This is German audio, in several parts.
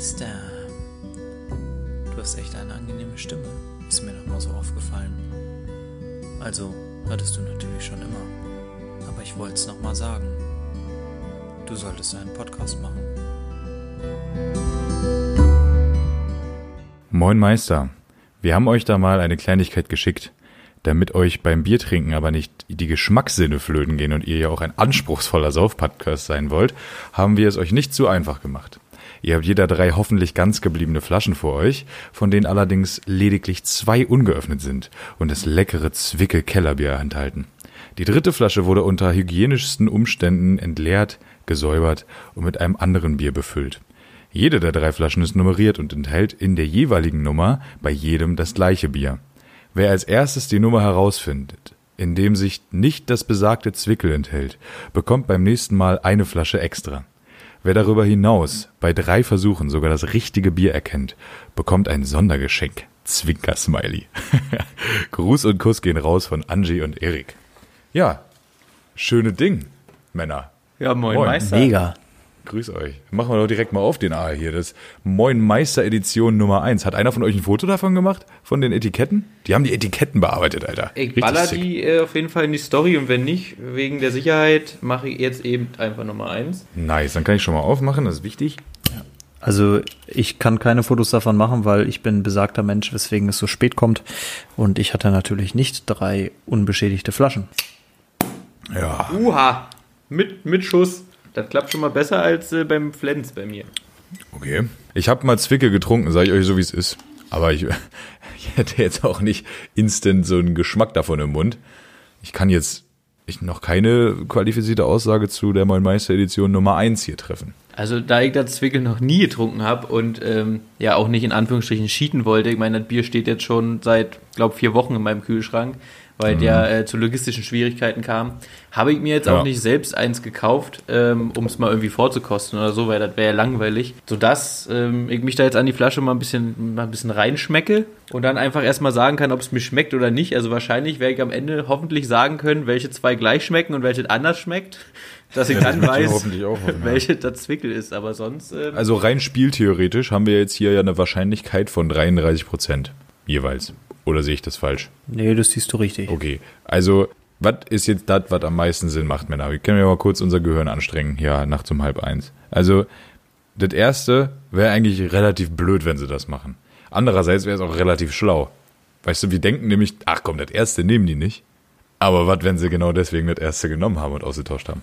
Meister. Du hast echt eine angenehme Stimme. Ist mir noch mal so aufgefallen. Also, hattest du natürlich schon immer. Aber ich wollte es noch mal sagen. Du solltest einen Podcast machen. Moin Meister. Wir haben euch da mal eine Kleinigkeit geschickt. Damit euch beim Biertrinken aber nicht die Geschmackssinne flöten gehen und ihr ja auch ein anspruchsvoller Saufpodcast sein wollt, haben wir es euch nicht zu einfach gemacht. Ihr habt jeder drei hoffentlich ganz gebliebene Flaschen vor euch, von denen allerdings lediglich zwei ungeöffnet sind und das leckere Zwickel Kellerbier enthalten. Die dritte Flasche wurde unter hygienischsten Umständen entleert, gesäubert und mit einem anderen Bier befüllt. Jede der drei Flaschen ist nummeriert und enthält in der jeweiligen Nummer bei jedem das gleiche Bier. Wer als erstes die Nummer herausfindet, in dem sich nicht das besagte Zwickel enthält, bekommt beim nächsten Mal eine Flasche extra. Wer darüber hinaus bei drei Versuchen sogar das richtige Bier erkennt, bekommt ein Sondergeschenk. Zwinker-Smiley. Gruß und Kuss gehen raus von Angie und Erik. Ja, schöne Ding, Männer. Ja, moin, Moin. Meister. Mega. Grüß euch. Machen wir doch direkt mal auf den A hier. Das Moin Meister Edition Nummer 1. Hat einer von euch ein Foto davon gemacht? Von den Etiketten? Die haben die Etiketten bearbeitet, Alter. Ich Richtig baller sick. die äh, auf jeden Fall in die Story und wenn nicht, wegen der Sicherheit, mache ich jetzt eben einfach Nummer eins. Nice, dann kann ich schon mal aufmachen, das ist wichtig. Also ich kann keine Fotos davon machen, weil ich bin besagter Mensch, weswegen es so spät kommt. Und ich hatte natürlich nicht drei unbeschädigte Flaschen. Ja, Uha, mit, mit Schuss. Das klappt schon mal besser als äh, beim Flens bei mir. okay. Ich habe mal Zwicke getrunken, sage ich euch so, wie es ist. Aber ich, ich hätte jetzt auch nicht instant so einen Geschmack davon im Mund. Ich kann jetzt ich noch keine qualifizierte Aussage zu der Moin Meister Edition Nummer 1 hier treffen. Also da ich das Zwickel noch nie getrunken habe und ähm, ja auch nicht in Anführungsstrichen cheaten wollte, ich meine, das Bier steht jetzt schon seit, glaube vier Wochen in meinem Kühlschrank, weil der äh, zu logistischen Schwierigkeiten kam, habe ich mir jetzt Ja. auch nicht selbst eins gekauft, ähm, um es mal irgendwie vorzukosten oder so, weil das wäre ja langweilig. Sodass ähm, ich mich da jetzt an die Flasche mal ein bisschen, mal ein bisschen reinschmecke und dann einfach erstmal sagen kann, ob es mir schmeckt oder nicht. Also wahrscheinlich werde ich am Ende hoffentlich sagen können, welche zwei gleich schmecken und welche anders schmeckt. Dass ich dann ja weiß, hoffentlich auch hoffen, ja. welche das Zwickel ist, aber sonst. Ähm, Also rein spieltheoretisch haben wir jetzt hier ja eine Wahrscheinlichkeit von 33 Prozent jeweils. Oder sehe ich das falsch? Nee, das siehst du richtig. Okay, also was ist jetzt das, was am meisten Sinn macht, Männer? Wir können ja mal kurz unser Gehirn anstrengen, ja, nachts um halb eins. Also, das erste wäre eigentlich relativ blöd, wenn sie das machen. Andererseits wäre es auch relativ schlau. Weißt du, wir denken nämlich, ach komm, das erste nehmen die nicht. Aber was, wenn sie genau deswegen das erste genommen haben und ausgetauscht haben?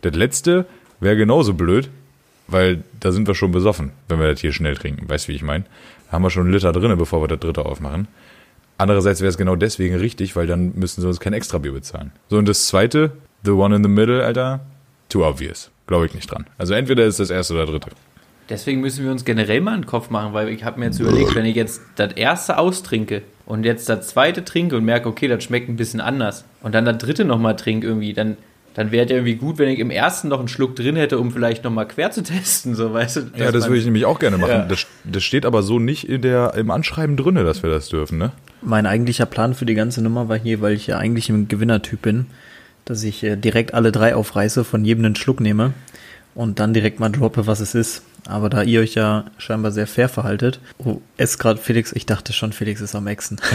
Das letzte wäre genauso blöd, weil da sind wir schon besoffen, wenn wir das hier schnell trinken. Weißt du, wie ich meine? Haben wir schon einen Liter drinne, bevor wir das dritte aufmachen. Andererseits wäre es genau deswegen richtig, weil dann müssen sie uns kein Extrabier bezahlen. So, und das zweite, the one in the middle, Alter, too obvious. Glaube ich nicht dran. Also entweder ist das erste oder dritte. Deswegen müssen wir uns generell mal einen Kopf machen, weil ich habe mir jetzt überlegt, wenn ich jetzt das erste austrinke und jetzt das zweite trinke und merke, okay, das schmeckt ein bisschen anders und dann das dritte nochmal trinke irgendwie, dann, dann wäre ja irgendwie gut, wenn ich im ersten noch einen Schluck drin hätte, um vielleicht nochmal quer zu testen, so weißt du. Ja, das würde ich nämlich auch gerne machen. Ja. Das, das steht aber so nicht in der, im Anschreiben drinne, dass wir das dürfen, ne? Mein eigentlicher Plan für die ganze Nummer war hier, weil ich ja eigentlich ein Gewinnertyp bin, dass ich äh, direkt alle drei aufreiße, von jedem einen Schluck nehme und dann direkt mal droppe, was es ist. Aber da ihr euch ja scheinbar sehr fair verhaltet, oh, es gerade Felix, ich dachte schon, Felix ist am Exen.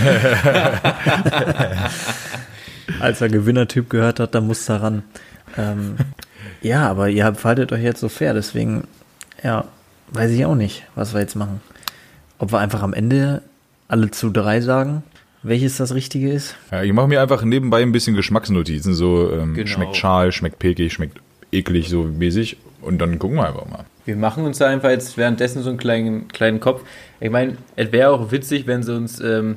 Als er Gewinnertyp gehört hat, da muss er ran. Ähm, ja, aber ihr verhaltet euch jetzt so fair, deswegen, ja, weiß ich auch nicht, was wir jetzt machen. Ob wir einfach am Ende alle zu drei sagen, welches das Richtige ist? Ja, ich mache mir einfach nebenbei ein bisschen Geschmacksnotizen, so ähm, Genau. schmeckt schal, schmeckt pekig, schmeckt eklig, so mäßig. Und dann gucken wir einfach mal. Wir machen uns da einfach jetzt währenddessen so einen kleinen, kleinen Kopf. Ich meine, es wäre auch witzig, wenn sie uns ähm,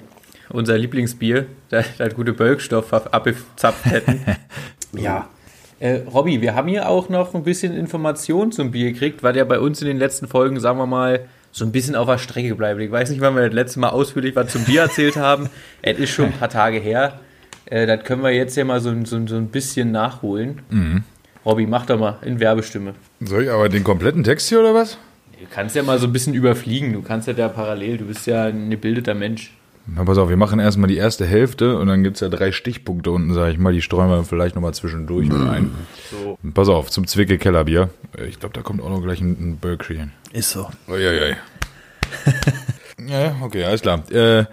unser Lieblingsbier, das, das gute Bölkstoff, abgezapft hätten. ja. Äh, Robby, wir haben hier auch noch ein bisschen Informationen zum Bier gekriegt, weil der bei uns in den letzten Folgen, sagen wir mal, so ein bisschen auf der Strecke bleibt. Ich weiß nicht, wann wir das letzte Mal ausführlich was zum Bier erzählt haben. Es ist schon ein paar Tage her. Äh, das können wir jetzt ja mal so, ein- so, so ein bisschen nachholen. Robby, mach doch mal in Werbestimme. Soll ich aber den kompletten Text hier oder was? Du kannst ja mal so ein bisschen überfliegen. Du kannst ja da parallel. Du bist ja ein gebildeter Mensch. Na, pass auf, wir machen erstmal die erste Hälfte und dann gibt's ja drei Stichpunkte unten, sag ich mal. Die streuen wir vielleicht nochmal zwischendurch mit ein. So. Pass auf, zum Zwickel Kellerbier. Ich glaube, da kommt auch noch gleich ein, ein Berkshire. Ist so. Uiuiui. ja, okay, alles klar. Äh,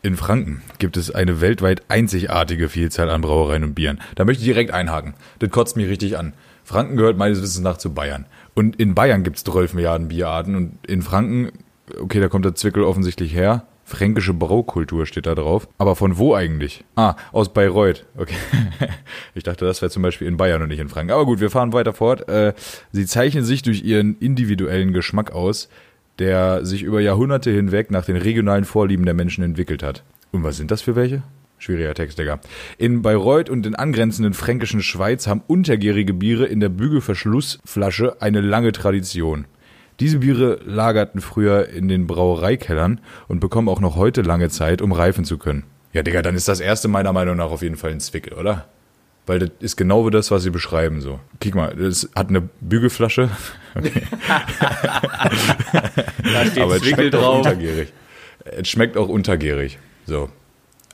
in Franken gibt es eine weltweit einzigartige Vielzahl an Brauereien und Bieren. Da möchte ich direkt einhaken. Das kotzt mich richtig an. Franken gehört meines Wissens nach zu Bayern. Und in Bayern gibt es 12 Milliarden Bierarten. Und in Franken, okay, da kommt der Zwickel offensichtlich her. Fränkische Braukultur steht da drauf. Aber von wo eigentlich? Ah, aus Bayreuth. Okay. Ich dachte, das wäre zum Beispiel in Bayern und nicht in Franken. Aber gut, wir fahren weiter fort. Äh, Sie zeichnen sich durch ihren individuellen Geschmack aus, der sich über Jahrhunderte hinweg nach den regionalen Vorlieben der Menschen entwickelt hat. Und was sind das für welche? Schwieriger Text, Digga. In Bayreuth und den angrenzenden fränkischen Schweiz haben untergärige Biere in der Bügelverschlussflasche eine lange Tradition. Diese Biere lagerten früher in den Brauereikellern und bekommen auch noch heute lange Zeit, um reifen zu können. Ja, Digga, dann ist das erste meiner Meinung nach auf jeden Fall ein Zwickel, oder? Weil das ist genau wie das, was sie beschreiben, so. Kick mal, das hat eine Bügelflasche. Okay. Da steht Aber es Zwickel schmeckt auch drauf. untergärig. Es schmeckt auch untergärig. So.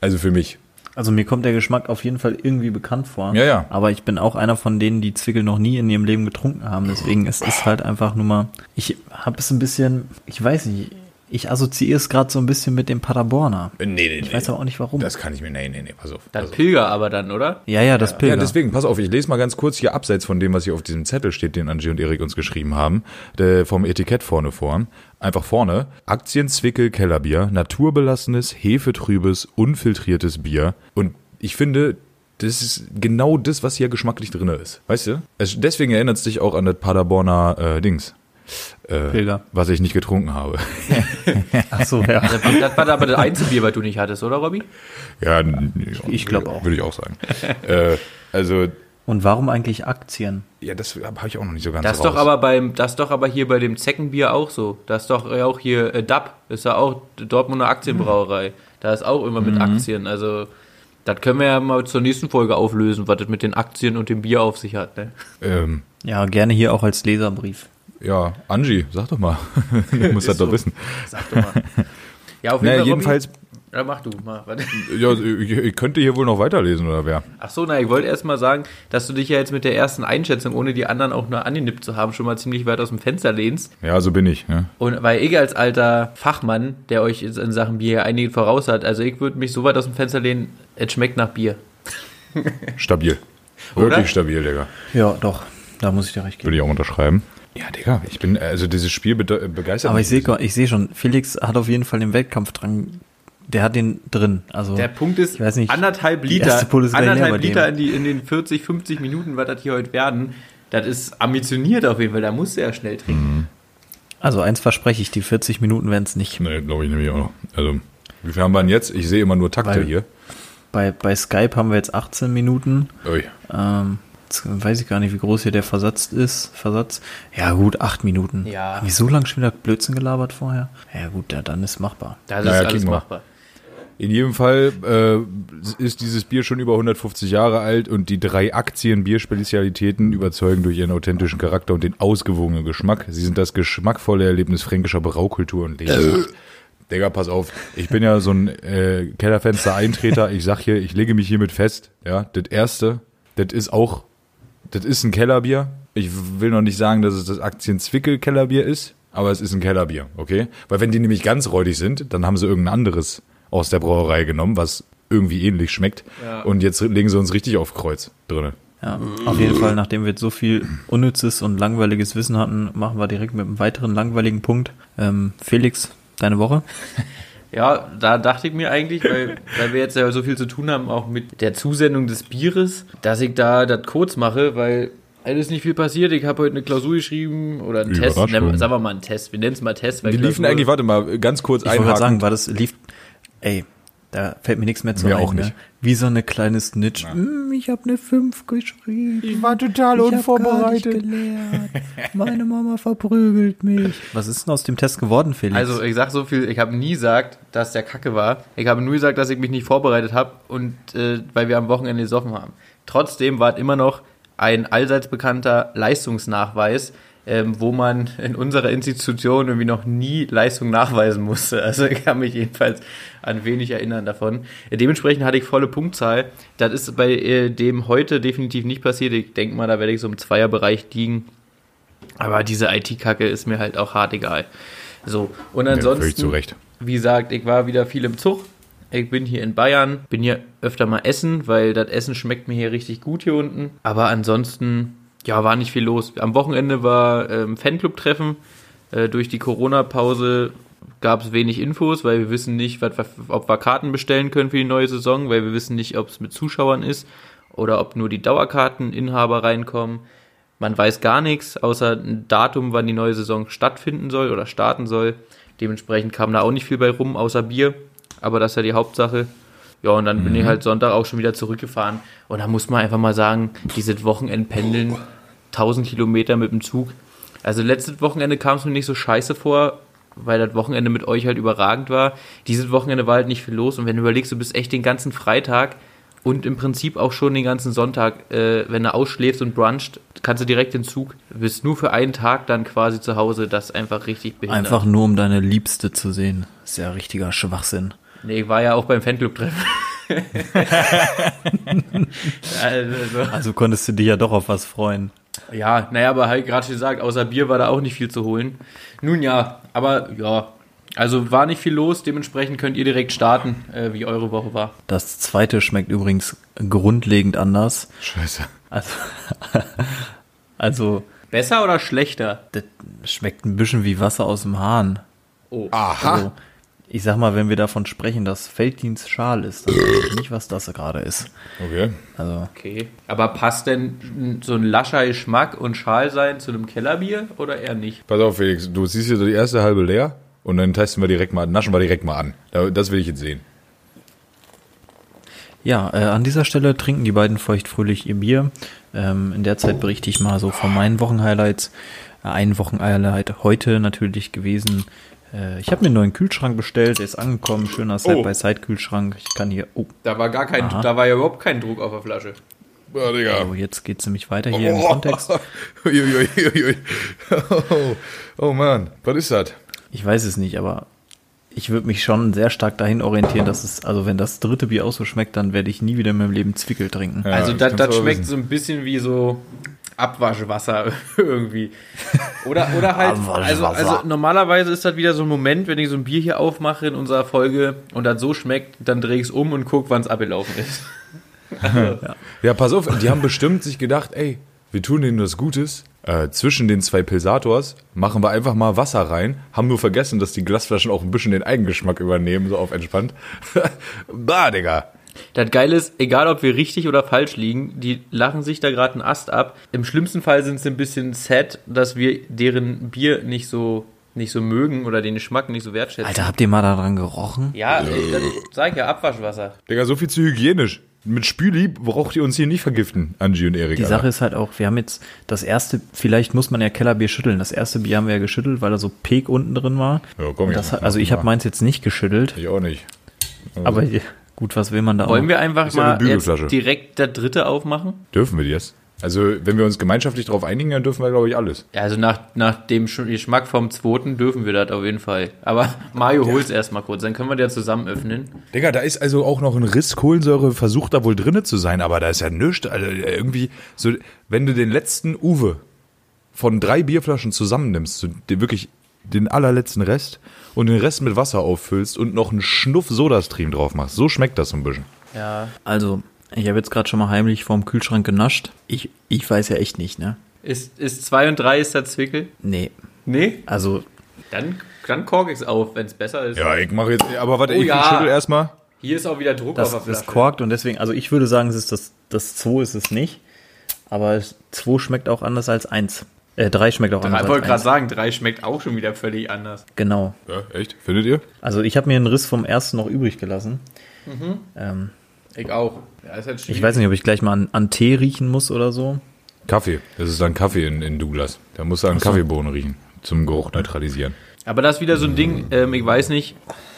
Also für mich. Also mir kommt der Geschmack auf jeden Fall irgendwie bekannt vor. Ja, ja. Aber ich bin auch einer von denen, die Zwickel noch nie in ihrem Leben getrunken haben. Deswegen es ist halt einfach nur mal. Ich habe es ein bisschen, ich weiß nicht, ich assoziiere es gerade so ein bisschen mit dem Paderborner. Nee, nee, Ich weiß aber auch nicht warum. Das kann ich mir, nee, nee, nee, pass auf. Dann pass auf. Pilger aber dann, oder? ja, ja, das Pilger. Ja, deswegen, pass auf, ich lese mal ganz kurz hier abseits von dem, was hier auf diesem Zettel steht, den Angie und Erik uns geschrieben haben, der, vom Etikett vorne vor. Einfach vorne. Aktienzwickel Kellerbier, naturbelassenes, hefetrübes, unfiltriertes Bier. Und ich finde, das ist genau das, was hier geschmacklich drin ist. Weißt du? Es, deswegen erinnert es dich auch an das Paderborner äh, Dings. Äh, Pilger. Was ich nicht getrunken habe. Ach so, ja. Das das war aber das Einzelbier, was du nicht hattest, oder, Robby? ja, ich glaub auch. Würde ich auch sagen. äh, also, Und warum eigentlich Aktien? ja, das habe ich auch noch nicht so ganz Das ist raus. doch aber beim, das ist doch aber hier bei dem Zeckenbier auch so. Das ist doch auch hier äh, DAP, ist ja auch Dortmunder Aktienbrauerei. Da ist auch immer mit Aktien. Also das können wir ja mal zur nächsten Folge auflösen, was das mit den Aktien und dem Bier auf sich hat. Ne? ähm, Ja, gerne hier auch als Leserbrief. Ja, Angie, sag doch mal. du musst das Ist doch so. wissen. Sag doch mal. Ja, auf Naja, Robby- jedenfalls, Ja, mach du mal. Ja, ich, ich könnte hier wohl noch weiterlesen, oder wer? Ach so, na, ich wollte erst mal sagen, dass du dich ja jetzt mit der ersten Einschätzung, ohne die anderen auch nur angenippt zu haben, schon mal ziemlich weit aus dem Fenster lehnst. Ja, so bin ich. Ne? Und weil ich als alter Fachmann, der euch in Sachen Bier einiges voraus hat, also ich würde mich so weit aus dem Fenster lehnen, es schmeckt nach Bier. Stabil. Oder? Wirklich stabil, Digga. Ja, doch. Da muss ich dir recht geben. Würde ich auch unterschreiben. Ja, Digga, ich bin, also dieses Spiel bede- begeistert Aber mich. ich sehe ich sehe schon, Felix hat auf jeden Fall den Wettkampf dran. Der hat den drin. Also Der Punkt ist, Ich weiß nicht, anderthalb die Liter, erste Pulle ist gleich leer bei anderthalb. Liter in, die, in den 40, 50 Minuten, was das hier heute werden, das ist ambitioniert auf jeden Fall, da musst du ja schnell trinken. Also eins verspreche ich, die 40 Minuten werden es nicht. Nee, glaube ich nämlich auch noch. Also, wie viel haben wir denn jetzt? Ich sehe immer nur Takte Weil- hier. Bei, bei Skype haben wir jetzt 18 Minuten. Ui. Ähm, jetzt weiß ich gar nicht, wie groß hier der Versatz ist. Versatz. Ja gut, 8 Minuten. Ja. Hab ich so lange schon wieder Blödsinn gelabert vorher? Ja gut, ja, dann ist machbar. Das Naja, ist alles kriegen wir. machbar. In jedem Fall äh, ist dieses Bier schon über 150 Jahre alt und die drei Aktien-Bierspezialitäten überzeugen durch ihren authentischen Charakter und den ausgewogenen Geschmack. Sie sind das geschmackvolle Erlebnis fränkischer Braukultur und Leben. Digga, pass auf. Ich bin ja so ein äh, Kellerfenster-Eintreter. Ich sag hier, ich lege mich hiermit fest. Ja, das erste, das ist auch, das ist ein Kellerbier. Ich will noch nicht sagen, dass es das Aktien-Zwickel-Kellerbier ist, aber es ist ein Kellerbier, okay? Weil wenn die nämlich ganz räudig sind, dann haben sie irgendein anderes aus der Brauerei genommen, was irgendwie ähnlich schmeckt. Ja. Und jetzt legen sie uns richtig auf Kreuz drinne. Ja, auf jeden Fall, nachdem wir jetzt so viel unnützes und langweiliges Wissen hatten, machen wir direkt mit einem weiteren langweiligen Punkt. Ähm, Felix, deine Woche? Ja, da dachte ich mir eigentlich, weil, weil wir jetzt ja so viel zu tun haben, auch mit der Zusendung des Bieres, dass ich da das kurz mache, weil es ist nicht viel passiert. Ich habe heute eine Klausur geschrieben oder einen Test. Sagen wir mal einen Test. Wir nennen es mal Test. Weil Die liefen Klausur- eigentlich, warte mal, ganz kurz Ich wollte einhaken. gerade sagen, war das lief. Ey, da fällt mir nichts mehr zu Mir ein, auch nicht. Ne? Wie so eine kleine Snitch. Hm, ich habe eine 5 geschrieben. Ich war total Ich hab gar nicht gelernt. Meine Mama verprügelt mich. Was ist denn aus dem Test geworden, Felix? Also ich sag so viel, ich habe nie gesagt, dass der Kacke war. Ich habe nur gesagt, dass ich mich nicht vorbereitet habe und äh, weil wir am Wochenende gesoffen haben. Trotzdem war es immer noch ein allseits bekannter Leistungsnachweis. Ähm, wo man in unserer Institution irgendwie noch nie Leistung nachweisen musste. Also ich kann mich jedenfalls an wenig erinnern davon. Dementsprechend hatte ich volle Punktzahl. Das ist bei äh, dem heute definitiv nicht passiert. Ich denke mal, da werde ich so im Zweierbereich liegen. Aber diese IT-Kacke ist mir halt auch hart egal. So, und Ja, ansonsten, Recht. wie gesagt, ich war wieder viel im Zug. Ich bin hier in Bayern, bin hier öfter mal essen, weil das Essen schmeckt mir hier richtig gut hier unten. Aber ansonsten, ja, war nicht viel los. Am Wochenende war ähm, Fanclub-Treffen. Äh, durch die Corona-Pause gab es wenig Infos, weil wir wissen nicht, wat, wat, ob wir Karten bestellen können für die neue Saison, weil wir wissen nicht, ob es mit Zuschauern ist oder ob nur die Dauerkarteninhaber reinkommen. Man weiß gar nichts, außer ein Datum, wann die neue Saison stattfinden soll oder starten soll. Dementsprechend kam da auch nicht viel bei rum, außer Bier. Aber das ist ja die Hauptsache. Ja, und dann bin ich halt Sonntag auch schon wieder zurückgefahren. Und da muss man einfach mal sagen, dieses Wochenendpendeln, 1000 Kilometer mit dem Zug. Also letztes Wochenende kam es mir nicht so scheiße vor, weil das Wochenende mit euch halt überragend war. Dieses Wochenende war halt nicht viel los. Und wenn du überlegst, du bist echt den ganzen Freitag und im Prinzip auch schon den ganzen Sonntag, äh, wenn du ausschläfst und brunchst, kannst du direkt den Zug. Du bist nur für einen Tag dann quasi zu Hause. Das einfach richtig behindert. Einfach nur, um deine Liebste zu sehen. ist ja richtiger Schwachsinn. Nee, ich war ja auch beim Fanclub-Treffen. also, Also konntest du dich ja doch auf was freuen. ja, naja, aber halt gerade schon gesagt, außer Bier war da auch nicht viel zu holen. Nun ja, aber ja, also war nicht viel los, dementsprechend könnt ihr direkt starten, äh, wie eure Woche war. Das zweite schmeckt übrigens grundlegend anders. Scheiße. Also, also Besser oder schlechter? das schmeckt ein bisschen wie Wasser aus dem Hahn. Oh. Aha. Also, ich sag mal, wenn wir davon sprechen, dass Felddienst Schal ist, dann weiß ich nicht, was das gerade ist. Okay. Also, Okay. Aber passt denn so ein lascher Geschmack und Schal sein zu einem Kellerbier oder eher nicht? Pass auf, Felix, du siehst hier so die erste halbe leer und dann testen wir direkt mal, naschen wir direkt mal an. Da- Das will ich jetzt sehen. ja, äh, an dieser Stelle trinken die beiden feuchtfröhlich ihr Bier. Ähm, in der Zeit berichte ich mal so von meinen Wochenhighlights. Ein Wochenhighlight heute natürlich gewesen. Äh, ich habe mir einen neuen Kühlschrank bestellt, der ist angekommen, schöner Side-by-Side-Kühlschrank. Ich kann hier, oh, Da war gar kein, Aha. da war ja überhaupt kein Druck auf der Flasche. Ja, Digga. oh jetzt geht's nämlich weiter hier im Kontext. Oh, oh Mann, was ist das? Ich weiß es nicht, aber ich würde mich schon sehr stark dahin orientieren, dass es, also wenn das dritte Bier auch so schmeckt, dann werde ich nie wieder in meinem Leben Zwickel trinken. Ja, also das das, schmeckt wissen. so ein bisschen wie so Abwaschwasser irgendwie. Oder, oder halt, also, also normalerweise ist das wieder so ein Moment, wenn ich so ein Bier hier aufmache in unserer Folge und das so schmeckt, dann drehe ich es um und gucke, wann es abgelaufen ist. Ja, pass auf, die haben bestimmt sich gedacht, ey, wir tun denen was Gutes. Äh, zwischen den zwei Pilsators machen wir einfach mal Wasser rein, haben nur vergessen, dass die Glasflaschen auch ein bisschen den Eigengeschmack übernehmen, so auf entspannt. bah, Digga. Das Geile ist, egal ob wir richtig oder falsch liegen, die lachen sich da gerade einen Ast ab. Im schlimmsten Fall sind sie ein bisschen sad, dass wir deren Bier nicht so, nicht so mögen oder den Geschmack nicht so wertschätzen. Alter, habt ihr mal daran gerochen? Ja, dann sag ich ja Abwaschwasser. Digga, so viel zu hygienisch. Mit Spüli braucht ihr uns hier nicht vergiften, Angie und Erik. Die. Sache ist halt auch, wir haben jetzt das erste, vielleicht muss man ja Kellerbier schütteln. Das erste Bier haben wir ja geschüttelt, weil da so Pek unten drin war. Ja, komm, ja, das, also ich habe meins jetzt nicht geschüttelt, Ich auch nicht. aber gut, was will man da Wollen auch? wir einfach Ist ja mal jetzt direkt der dritte aufmachen? Dürfen wir das? Also, wenn wir uns gemeinschaftlich darauf einigen, dann dürfen wir, glaube ich, alles. Ja, also nach, nach dem Sch- Geschmack vom zweiten dürfen wir das auf jeden Fall. Aber Mario hol's erstmal kurz, dann können wir den zusammen öffnen. Digga, da ist also auch noch ein Riss Kohlensäure versucht da wohl drinne zu sein, aber da ist ja nichts. Also irgendwie, so, wenn du den letzten Uwe von drei Bierflaschen zusammennimmst, so den, wirklich den allerletzten Rest und den Rest mit Wasser auffüllst und noch einen Schnuff Sodastream drauf machst, so schmeckt das so ein bisschen. Ja. Also, ich habe jetzt gerade schon mal heimlich vorm Kühlschrank genascht. Ich, ich weiß ja echt nicht, ne? Ist, ist zwei und drei ist der Zwickel? Nee, Nee? also Dann, dann kork ich's auf, wenn's besser ist. Ja, ich mache jetzt, aber warte, Oh ich ja. schüttel erstmal. Hier ist auch wieder Druck das, auf der das Flasche. korkt und deswegen, also ich würde sagen, es ist das, das 2 ist es nicht. Aber 2 schmeckt auch anders als 1. Äh, 3 schmeckt auch anders Ich wollte gerade 1. sagen, drei schmeckt auch schon wieder völlig anders. Genau. Ja, echt? Findet ihr? Also ich habe mir einen Riss vom ersten noch übrig gelassen. Ähm, Ich auch. Ja, ist halt ich weiß nicht, ob ich gleich mal an, an Tee riechen muss oder so. Kaffee. Das ist dann Kaffee in, in Douglas. Da musst du an Kaffeebohnen riechen. Zum Geruch neutralisieren. Aber das ist wieder so ein Ding, ähm, ich weiß nicht,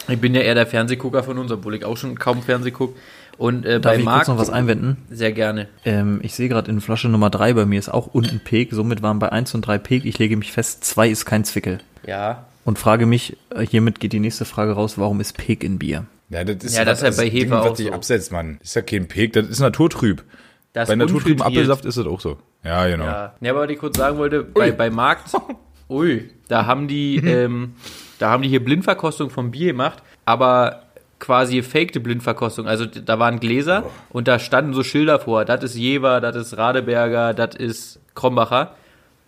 Ich bin ja eher der Fernsehgucker von uns, obwohl ich auch schon kaum Fernseh gucke. Und äh, Darf bei ich Marc kurz noch was einwenden? sehr gerne. Ähm, ich sehe gerade in Flasche Nummer 3 bei mir ist auch unten Peg. Somit waren bei 1 und 3 Peg. Ich lege mich fest, 2 ist kein Zwickel. Ja. Und frage mich, äh, hiermit geht die nächste Frage raus, warum ist Peg in Bier? Ja, das ist, Ja, das ist ja bei Ding, Hefe was auch dich so. absetzt, Mann. Das ist ja kein Peg, das ist naturtrüb. Das bei naturtrüben. Apfelsaft ist das auch so. Ja, genau. Ja. ja, aber was ich kurz sagen wollte, bei, bei Markt, ui, da haben die, ähm, da haben die hier Blindverkostung vom Bier gemacht, aber quasi gefakte Blindverkostung. Also da waren Gläser und da standen so Schilder vor. Das ist Jever, das ist Radeberger, das ist Krombacher.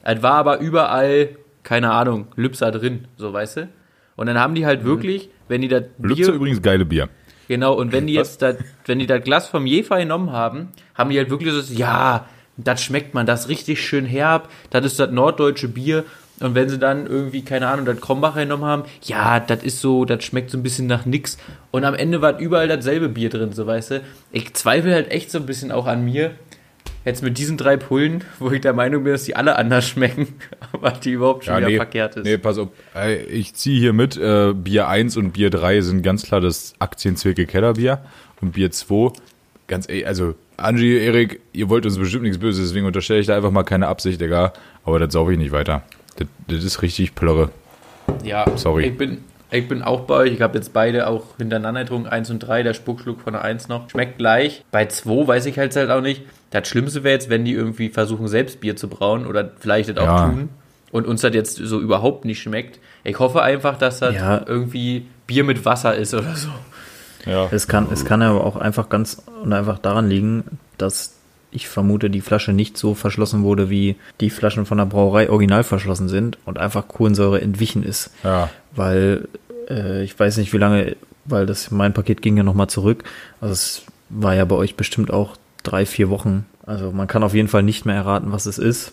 Es war aber überall, keine Ahnung, Lübser drin, so weißt du. Und dann haben die halt wirklich, wenn die das Lübzer übrigens geile Bier. Genau, und wenn die jetzt das, wenn die das Glas vom Jefer genommen haben, haben die halt wirklich so, ja, das schmeckt man, das ist richtig schön herb, das ist das norddeutsche Bier. Und wenn sie dann irgendwie, keine Ahnung, das Krombacher genommen haben, ja, das ist so, das schmeckt so ein bisschen nach nix. Und am Ende war überall dasselbe Bier drin, so weißt du. Ich zweifle halt echt so ein bisschen auch an mir. Jetzt mit diesen drei Pullen, wo ich der Meinung bin, dass die alle anders schmecken, aber die überhaupt schon Ja, wieder nee, verkehrt ist. nee, pass auf. Ich ziehe hier mit, äh, Bier 1 und Bier 3 sind ganz klar das Aktienzwickel Kellerbier. Und Bier 2, ganz ehrlich, also Angie, Erik, ihr wollt uns bestimmt nichts Böses, deswegen unterstelle ich da einfach mal keine Absicht, Digga. Aber das saufe ich nicht weiter. Das, das ist richtig Plörre. Ja, Sorry. Ich bin, ich bin auch bei euch. Ich habe jetzt beide auch hintereinander getrunken. Eins und drei, der Spuckschluck von der Eins noch. Schmeckt gleich. Bei zwei weiß ich halt halt auch nicht. Das Schlimmste wäre jetzt, wenn die irgendwie versuchen, selbst Bier zu brauen oder vielleicht das auch Ja. tun und uns das jetzt so überhaupt nicht schmeckt. Ich hoffe einfach, dass das Ja. irgendwie Bier mit Wasser ist oder so. Ja. Es kann, es kann aber auch einfach ganz und einfach daran liegen, dass ich vermute, die Flasche nicht so verschlossen wurde, wie die Flaschen von der Brauerei original verschlossen sind und einfach Kohlensäure entwichen ist. Ja. Weil äh, ich weiß nicht, wie lange, weil das mein Paket ging ja nochmal zurück. Also es war ja bei euch bestimmt auch drei, vier Wochen. Also man kann auf jeden Fall nicht mehr erraten, was es ist.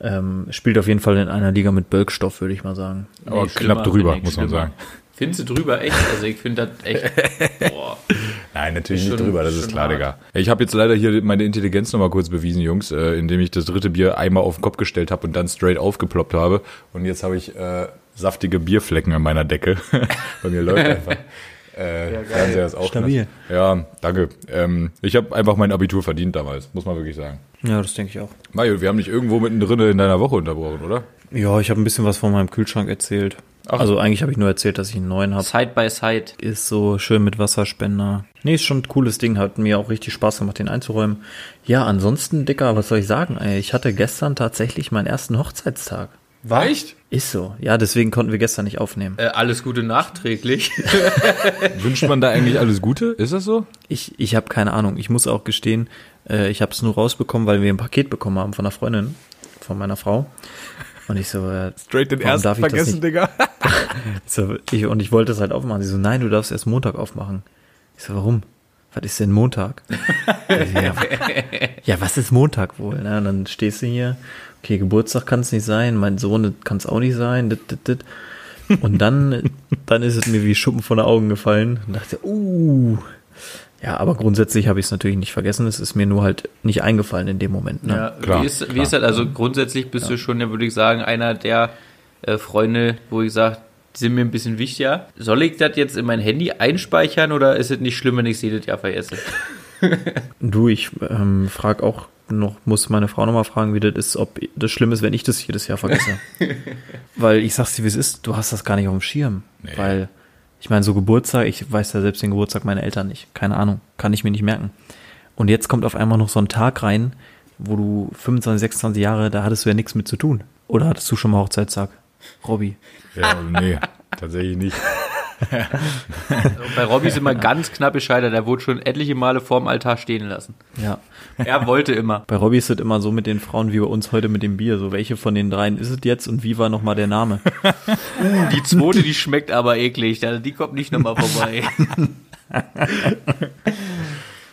Ähm, spielt auf jeden Fall in einer Liga mit Bölkstoff, würde ich mal sagen. Aber Nee, knapp drüber, muss man sagen. Findest du drüber echt? Also ich finde das echt. Boah. Nein, natürlich nicht drüber, das ist klar, hart. Digga. Ich habe jetzt leider hier meine Intelligenz nochmal kurz bewiesen, Jungs, äh, indem ich das dritte Bier einmal auf den Kopf gestellt habe und dann straight aufgeploppt habe. Und jetzt habe ich äh, saftige Bierflecken an meiner Decke. Bei mir läuft einfach. Äh, geil. Fernseher ist auch Stabil. nass. Ja, danke. Ähm, ich habe einfach mein Abitur verdient damals, muss man wirklich sagen. Ja, das denke ich auch. Mario, wir haben dich irgendwo mittendrin in deiner Woche unterbrochen, oder? Ja, ich habe ein bisschen was von meinem Kühlschrank erzählt. Ach. Also eigentlich habe ich nur erzählt, dass ich einen neuen habe. Side by Side. Ist so schön mit Wasserspender. Nee, ist schon ein cooles Ding. Hat mir auch richtig Spaß gemacht, den einzuräumen. Ja, ansonsten, Dicker, was soll ich sagen? Ey, ich hatte gestern tatsächlich meinen ersten Hochzeitstag. War echt? Ist so. Ja, deswegen konnten wir gestern nicht aufnehmen. Äh, alles Gute nachträglich. Wünscht man da eigentlich alles Gute? Ist das so? Ich, ich habe keine Ahnung. Ich muss auch gestehen, äh, ich habe es nur rausbekommen, weil wir ein Paket bekommen haben von einer Freundin, von meiner Frau. Und ich so, äh, Straight den ersten vergessen? Digga. so ich, und ich wollte es halt aufmachen. Sie so, nein, du darfst erst Montag aufmachen. Ich so, warum? Was ist denn Montag? So, ja, ja, was ist Montag wohl? Ne? Und dann stehst du hier, okay, Geburtstag kann es nicht sein, mein Sohn kann es auch nicht sein. Dit, dit, dit. Und dann, dann ist es mir wie Schuppen von den Augen gefallen und dachte, uh. Ja, aber grundsätzlich habe ich es natürlich nicht vergessen. Es ist mir nur halt nicht eingefallen in dem Moment. Ne? Ja, Klar, wie ist, wie klar. ist das? Also grundsätzlich bist du schon, ja, würde ich sagen, einer der äh, Freunde, wo ich sage, die sind mir ein bisschen wichtiger. Soll ich das jetzt in mein Handy einspeichern oder ist es nicht schlimm, wenn ich es jedes Jahr vergesse? Du, ich ähm, frage auch noch, muss meine Frau nochmal fragen, wie das ist, ob das schlimm ist, wenn ich das jedes Jahr vergesse. Weil ich sag's dir, wie es ist, du hast das gar nicht auf dem Schirm. Nee. Weil, ich meine, so Geburtstag, ich weiß ja selbst den Geburtstag meiner Eltern nicht. Keine Ahnung, kann ich mir nicht merken. Und jetzt kommt auf einmal noch so ein Tag rein, wo du 25, 26 Jahre, da hattest du ja nichts mit zu tun. Oder hattest du schon mal Hochzeitstag? Robby. Ja, nee, tatsächlich nicht. Bei Robby ist immer ganz knapp gescheitert. Er wurde schon etliche Male vorm Altar stehen lassen. Ja. Er wollte immer. Bei Robby ist es immer so mit den Frauen wie bei uns heute mit dem Bier. So, welche von den dreien ist es jetzt und wie war nochmal der Name? Die zweite, die schmeckt aber eklig. Also Die kommt nicht nochmal vorbei.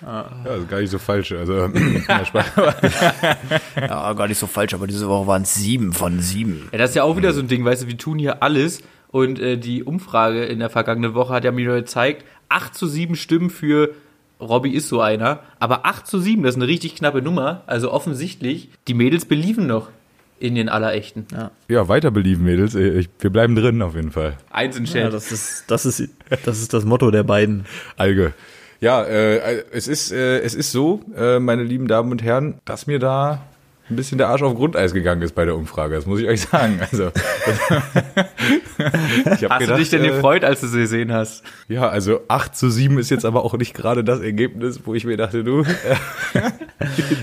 Ja, das ist gar nicht so falsch. Also, ja, Spaß. Ja, gar nicht so falsch, aber diese Woche waren es sieben von sieben. Ja, das ist ja auch wieder so ein Ding, weißt du, wir tun hier alles und äh, die Umfrage in der vergangenen Woche hat ja mir gezeigt, 8 zu 7 Stimmen für Robby ist so einer, aber 8 zu 7, das ist eine richtig knappe Nummer, also offensichtlich, die Mädels believen noch. in den Allerechten. Ja, Ja, weiter belieben, Mädels. Ich, wir bleiben drin auf jeden Fall. Eins in ja Chat. das, ist, das, ist, das ist das Motto der beiden. Alge. Ja, äh, es ist äh, es ist so, äh, meine lieben Damen und Herren, dass mir da ein bisschen der Arsch auf Grundeis gegangen ist bei der Umfrage. Das muss ich euch sagen. Also Hast du dich denn äh, gefreut, als du sie gesehen hast? Ja, also 8 zu 7 ist jetzt aber auch nicht gerade das Ergebnis, wo ich mir dachte, du,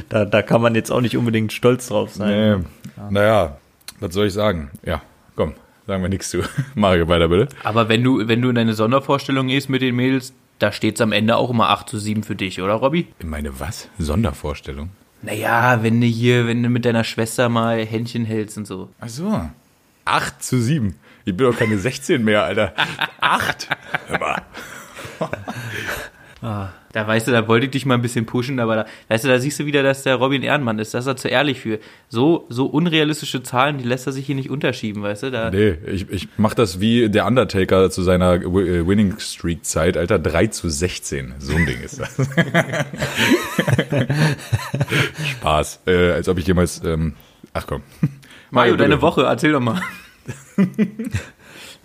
Da, da kann man jetzt auch nicht unbedingt stolz drauf sein. nee, naja, was soll ich sagen? Ja, komm, sagen wir nichts zu. Mario, weiter bitte. Aber wenn du, wenn du in deine Sondervorstellung gehst mit den Mädels, da steht's am Ende auch immer 8 zu 7 für dich, oder Robby? Meine was? Sondervorstellung? Naja, wenn du hier, wenn du mit deiner Schwester mal Händchen hältst und so. Ach so. 8 zu 7. Ich bin doch keine 16 mehr, Alter. 8? Hör mal. Da weißt du, da wollte ich dich mal ein bisschen pushen, aber da, weißt du, da siehst du wieder, dass der Robin Ehrenmann ist, dass er zu ehrlich für. So, so unrealistische Zahlen, die lässt er sich hier nicht unterschieben, weißt du? Da, Nee, ich, ich mach das wie der Undertaker zu seiner äh, Winning Streak Zeit, Alter. 3 zu 16. So ein Ding ist das. Spaß. Äh, als ob ich jemals, ähm, ach komm. Mario, deine Woche, erzähl doch mal.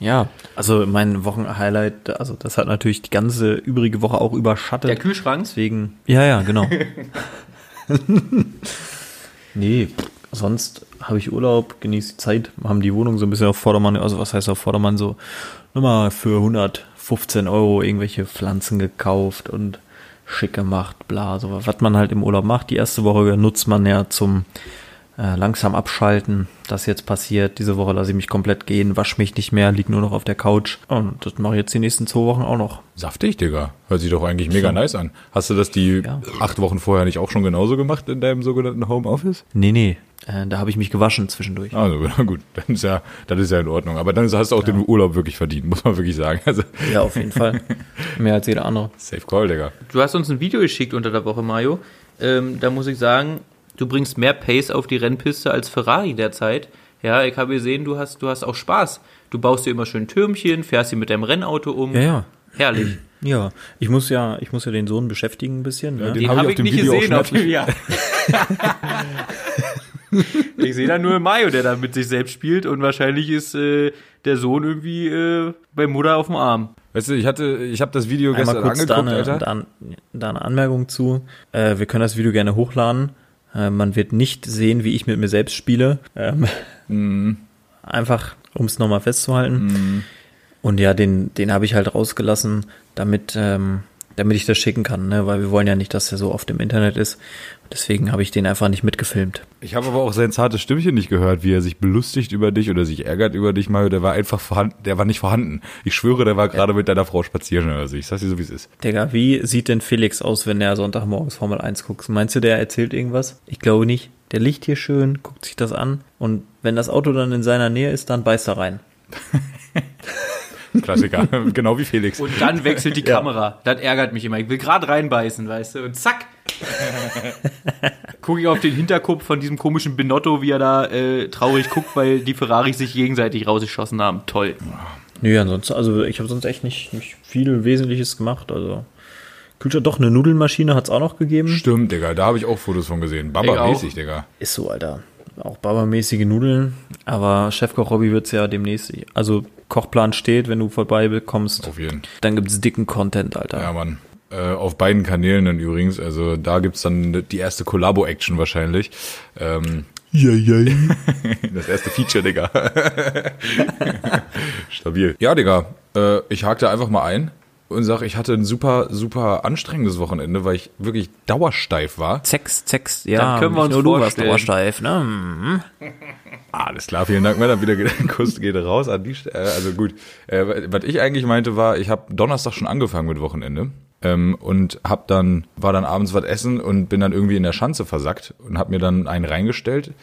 Ja, also mein Wochenhighlight, also das hat natürlich die ganze übrige Woche auch überschattet. Der Kühlschrank? Deswegen. Ja, ja, genau. nee, sonst habe ich Urlaub, genieße die Zeit, haben die Wohnung so ein bisschen auf Vordermann, also was heißt auf Vordermann so, nochmal für 115 Euro irgendwelche Pflanzen gekauft und schick gemacht, bla, so was man halt im Urlaub macht. Die erste Woche nutzt man ja zum äh, langsam abschalten. Das jetzt passiert. Diese Woche lasse ich mich komplett gehen, wasch mich nicht mehr, lieg nur noch auf der Couch. Und das mache ich jetzt die nächsten zwei Wochen auch noch. Saftig, Digga. Hört sich doch eigentlich mega nice an. Hast du das die Ja. acht Wochen vorher nicht auch schon genauso gemacht in deinem sogenannten Homeoffice? Nee, nee. Äh, da habe ich mich gewaschen zwischendurch. Also, na gut, dann ist ja, das ist ja in Ordnung. Aber dann hast du auch den Urlaub wirklich verdient, muss man wirklich sagen. Also, Ja, auf jeden Fall. Mehr als jeder andere. safe call, Digga. Du hast uns ein Video geschickt unter der Woche, Mario. Ähm, da muss ich sagen, du bringst mehr Pace auf die Rennpiste als Ferrari derzeit. Ja, ich habe gesehen, du hast, du hast auch Spaß. Du baust dir immer schön Türmchen, fährst hier mit deinem Rennauto um. Ja, ja. Herrlich. Ja, ich muss ja, ich muss ja den Sohn beschäftigen ein bisschen. Ne? den hab ich auf dem Video auch auf dem Jahr. ich sehe da nur Mario, der da mit sich selbst spielt und wahrscheinlich ist äh, der Sohn irgendwie äh, bei Mutter auf dem Arm. Weißt du, ich hatte, ich habe das Video Einmal gestern kurz angeguckt, da eine, Alter. da, da eine Anmerkung zu. Äh, wir können das Video gerne hochladen. Äh, man wird nicht sehen, wie ich mit mir selbst spiele. Ähm, Mhm. Einfach, um es nochmal festzuhalten. Und ja, den, den habe ich halt rausgelassen, damit, ähm, damit ich das schicken kann, ne? weil wir wollen ja nicht, dass er so oft im Internet ist. Deswegen habe ich den einfach nicht mitgefilmt. Ich habe aber auch sein zartes Stimmchen nicht gehört, wie er sich belustigt über dich oder sich ärgert über dich, Mario. Der war einfach vorhanden, der war nicht vorhanden. Ich schwöre, der war gerade mit deiner Frau spazieren oder so. Ich sag's dir so, wie es ist. Digga, wie sieht denn Felix aus, wenn er Sonntagmorgens Formel 1 guckt? Meinst du, der erzählt irgendwas? Ich glaube nicht. Der liegt hier schön, guckt sich das an und wenn das Auto dann in seiner Nähe ist, dann beißt er rein. Klassiker. genau wie Felix. Und dann wechselt die Kamera. Das ärgert mich immer. Ich will gerade reinbeißen, weißt du? Und zack! Gucke ich auf den Hinterkopf von diesem komischen Benotto, wie er da äh, traurig guckt, weil die Ferraris sich gegenseitig rausgeschossen haben. Toll. Nö, ansonsten, also ich habe sonst echt nicht, nicht viel Wesentliches gemacht. Also Kühlschrank, doch, eine Nudelmaschine hat's auch noch gegeben. Stimmt, Digga. Da habe ich auch Fotos von gesehen. Baba-mäßig. Digga. Ist so, Alter. Auch Baba-mäßige Nudeln. Aber Chefkoch Robby wird's ja demnächst, also Kochplan steht, wenn du vorbei bekommst, Auf jeden. dann gibt's dicken Content, Alter. Ja, Mann. Äh, auf beiden Kanälen dann übrigens. Also da gibt's dann die erste Collabo-Action wahrscheinlich. Ähm, Ja, ja. das erste Feature, Digga. Stabil. Ja, Digga. Äh, ich hake da einfach mal ein und sag, ich hatte ein super, super anstrengendes Wochenende, weil ich wirklich dauersteif war. Zex, Zex, ja. Dann können wir uns nur du warst vorstellen. dauersteif, ne? Mhm. Alles klar, vielen Dank, Männer. Wieder Kuss geht raus an die Stelle. Also gut. Äh, was ich eigentlich meinte war, ich habe Donnerstag schon angefangen mit Wochenende. Ähm, und hab dann, war dann abends was essen und bin dann irgendwie in der Schanze versackt und hab mir dann einen reingestellt.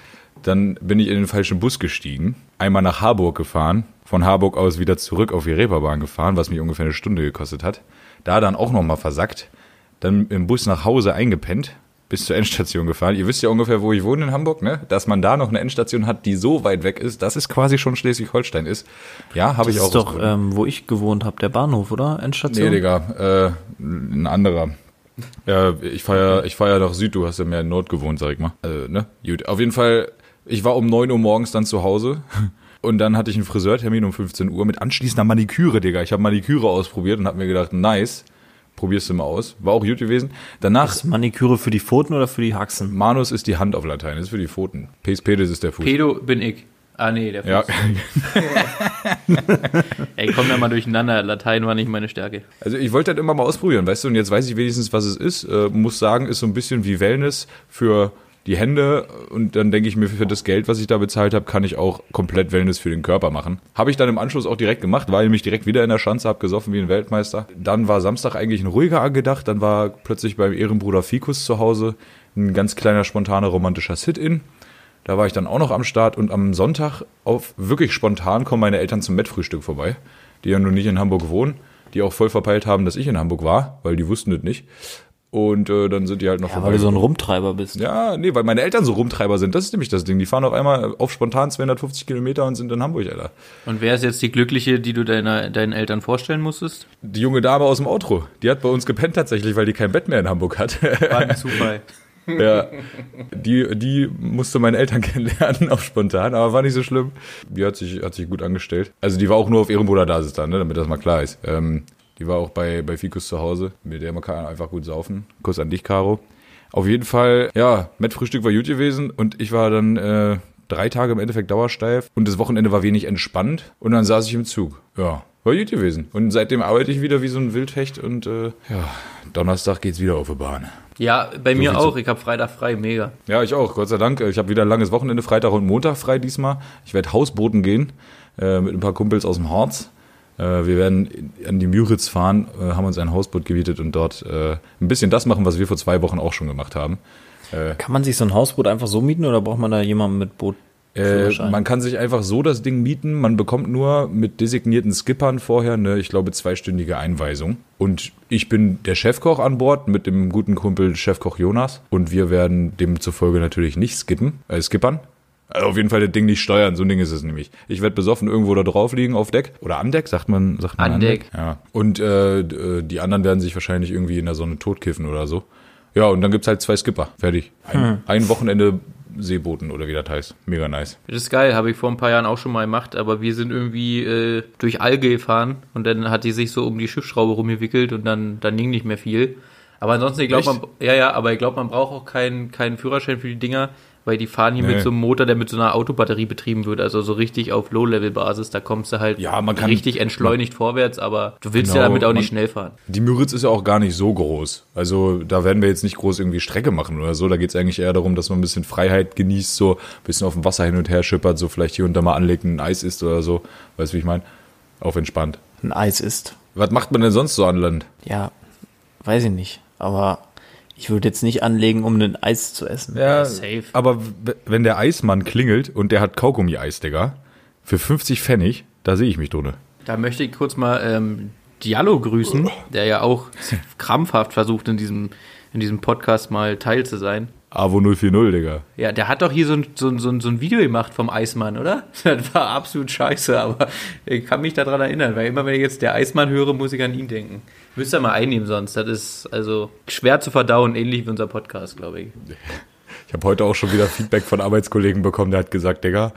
Dann bin ich in den falschen Bus gestiegen, einmal nach Harburg gefahren, von Harburg aus wieder zurück auf die Reeperbahn gefahren, was mich ungefähr eine Stunde gekostet hat. Da dann auch nochmal versackt, dann im Bus nach Hause eingepennt, bis zur Endstation gefahren. Ihr wisst ja ungefähr, wo ich wohne in Hamburg, ne? Dass man da noch eine Endstation hat, die so weit weg ist, dass es quasi schon Schleswig-Holstein ist. Ja, habe Das ich auch. ist doch, ähm, wo ich gewohnt habe, der Bahnhof, oder? Endstation? nee, Digga, äh, ein anderer. Ja, ich fahre ja, ich fahr ja nach Süd, du hast ja mehr in Nord gewohnt, sag ich mal. Also, ne? Gut, auf jeden Fall Ich war um 9 Uhr morgens dann zu Hause. Und dann hatte ich einen Friseurtermin um 15 Uhr mit anschließender Maniküre, Digga. Ich habe Maniküre ausprobiert und habe mir gedacht, nice, probierst du mal aus. War auch gut gewesen. Danach, Ist Maniküre für die Pfoten oder für die Haxen? Manus ist die Hand auf Latein, das ist für die Pfoten. Pes Pedis ist der Fuß. Pedo bin ich. Ah, nee, der Fuß. ja, Ey, komm da mal durcheinander. Latein war nicht meine Stärke. also ich wollte das immer mal ausprobieren, weißt du, und jetzt weiß ich wenigstens, was es ist. Äh, muss sagen, ist so ein bisschen wie Wellness für die Hände und dann denke ich mir, für das Geld, was ich da bezahlt habe, kann ich auch komplett Wellness für den Körper machen. Habe ich dann im Anschluss auch direkt gemacht, war nämlich direkt wieder in der Schanze, hab gesoffen wie ein Weltmeister. Dann war Samstag eigentlich ein ruhiger angedacht, dann war plötzlich beim Ehrenbruder Fikus zu Hause ein ganz kleiner, spontaner, romantischer Sit-In. Da war ich dann auch noch am Start und am Sonntag auf wirklich spontan kommen meine Eltern zum Mettfrühstück vorbei, die ja nun nicht in Hamburg wohnen, die auch voll verpeilt haben, dass ich in Hamburg war, weil die wussten das nicht. Und äh, dann sind die halt noch Ja, weil du so ein Rumtreiber bist. ja, nee, weil meine Eltern so Rumtreiber sind. Das ist nämlich das Ding. Die fahren auf einmal auf spontan 250 Kilometer und sind in Hamburg, Alter. Und wer ist jetzt die Glückliche, die du deiner, deinen Eltern vorstellen musstest? Die junge Dame aus dem Outro, die hat bei uns gepennt tatsächlich, weil die kein Bett mehr in Hamburg hat. War ein Zufall. ja, die, die musste meine Eltern kennenlernen auf spontan, aber war nicht so schlimm. Die hat sich, hat sich gut angestellt. Also die war auch nur auf Ehrenbruder da dann, ne, damit das mal klar ist. Ähm, die war auch bei, bei Fikus zu Hause, mit der man kann einfach gut saufen. Kuss an dich, Caro. Auf jeden Fall, ja, Met-Frühstück war gut gewesen und ich war dann äh, drei Tage im Endeffekt dauersteif und das Wochenende war wenig entspannt und dann saß ich im Zug. Ja, war gut gewesen. Und seitdem arbeite ich wieder wie so ein Wildhecht und äh, ja, Donnerstag geht's wieder auf die Bahn. Ja, bei mir viel zu- auch. Ich habe Freitag frei, mega. Ja, ich auch, Gott sei Dank. Ich habe wieder ein langes Wochenende, Freitag und Montag frei diesmal. Ich werde Hausbooten gehen äh, mit ein paar Kumpels aus dem Harz. Äh, wir werden an die Müritz fahren, äh, haben uns ein Hausboot gemietet und dort äh, ein bisschen das machen, was wir vor zwei Wochen auch schon gemacht haben. Kann man sich so ein Hausboot einfach so mieten oder braucht man da jemanden mit Boot? Äh, man kann sich einfach so das Ding mieten. Man bekommt nur mit designierten Skippern vorher eine, ich glaube, zweistündige Einweisung. Und ich bin der Chefkoch an Bord mit dem guten Kumpel Chefkoch Jonas. Und wir werden demzufolge natürlich nicht skippen, äh, skippern. Also auf jeden Fall das Ding nicht steuern, so ein Ding ist es nämlich. Ich werde besoffen irgendwo da drauf liegen auf Deck. Oder an Deck, sagt man, sagt man An Deck. Ja. Und äh, äh, die anderen werden sich wahrscheinlich irgendwie in der Sonne totkiffen oder so. Ja, und dann gibt's halt zwei Skipper. Fertig. Ein, ein Wochenende Seebooten oder wie das heißt. Mega nice. Das ist geil, habe ich vor ein paar Jahren auch schon mal gemacht, aber wir sind irgendwie äh, durch Alge gefahren und dann hat die sich so um die Schiffsschraube rumgewickelt und dann, dann ging nicht mehr viel. Aber ansonsten, ich glaube, man, ja, ja, aber ich glaube, man braucht auch keinen, keinen Führerschein für die Dinger, weil die fahren hier Nee. mit so einem Motor, der mit so einer Autobatterie betrieben wird, also so richtig auf Low-Level-Basis, da kommst du halt Ja, man kann- richtig entschleunigt vorwärts, aber du willst Genau, ja damit auch nicht man- schnell fahren. Die Müritz ist ja auch gar nicht so groß. Also da werden wir jetzt nicht groß irgendwie Strecke machen oder so. Da geht's eigentlich eher darum, dass man ein bisschen Freiheit genießt, so ein bisschen auf dem Wasser hin und her schippert, so vielleicht hier und da mal anlegt, ein Eis isst oder so. Weißt du, wie ich meine? Auf entspannt. Ein Eis ist. Was macht man denn sonst so an Land? Ja, weiß ich nicht. Aber ich würde jetzt nicht anlegen, um ein Eis zu essen. Ja, safe. aber wenn der Eismann klingelt und der hat Kaugummi-Eis, Digga, für 50 Pfennig, da sehe ich mich drunter. Da möchte ich kurz mal ähm, Diallo grüßen, der ja auch krampfhaft versucht, in diesem, in diesem Podcast mal Teil zu sein. AWO 040, Digga. Ja, der hat doch hier so ein, so, ein, so, ein, so ein Video gemacht vom Eismann, oder? Das war absolut scheiße, aber ich kann mich daran erinnern, weil immer wenn ich jetzt der Eismann höre, muss ich an ihn denken. Müsst ihr mal einnehmen sonst. Das ist also schwer zu verdauen, ähnlich wie unser Podcast, glaube ich. Ich habe heute auch schon wieder Feedback von Arbeitskollegen bekommen, der hat gesagt, Digga,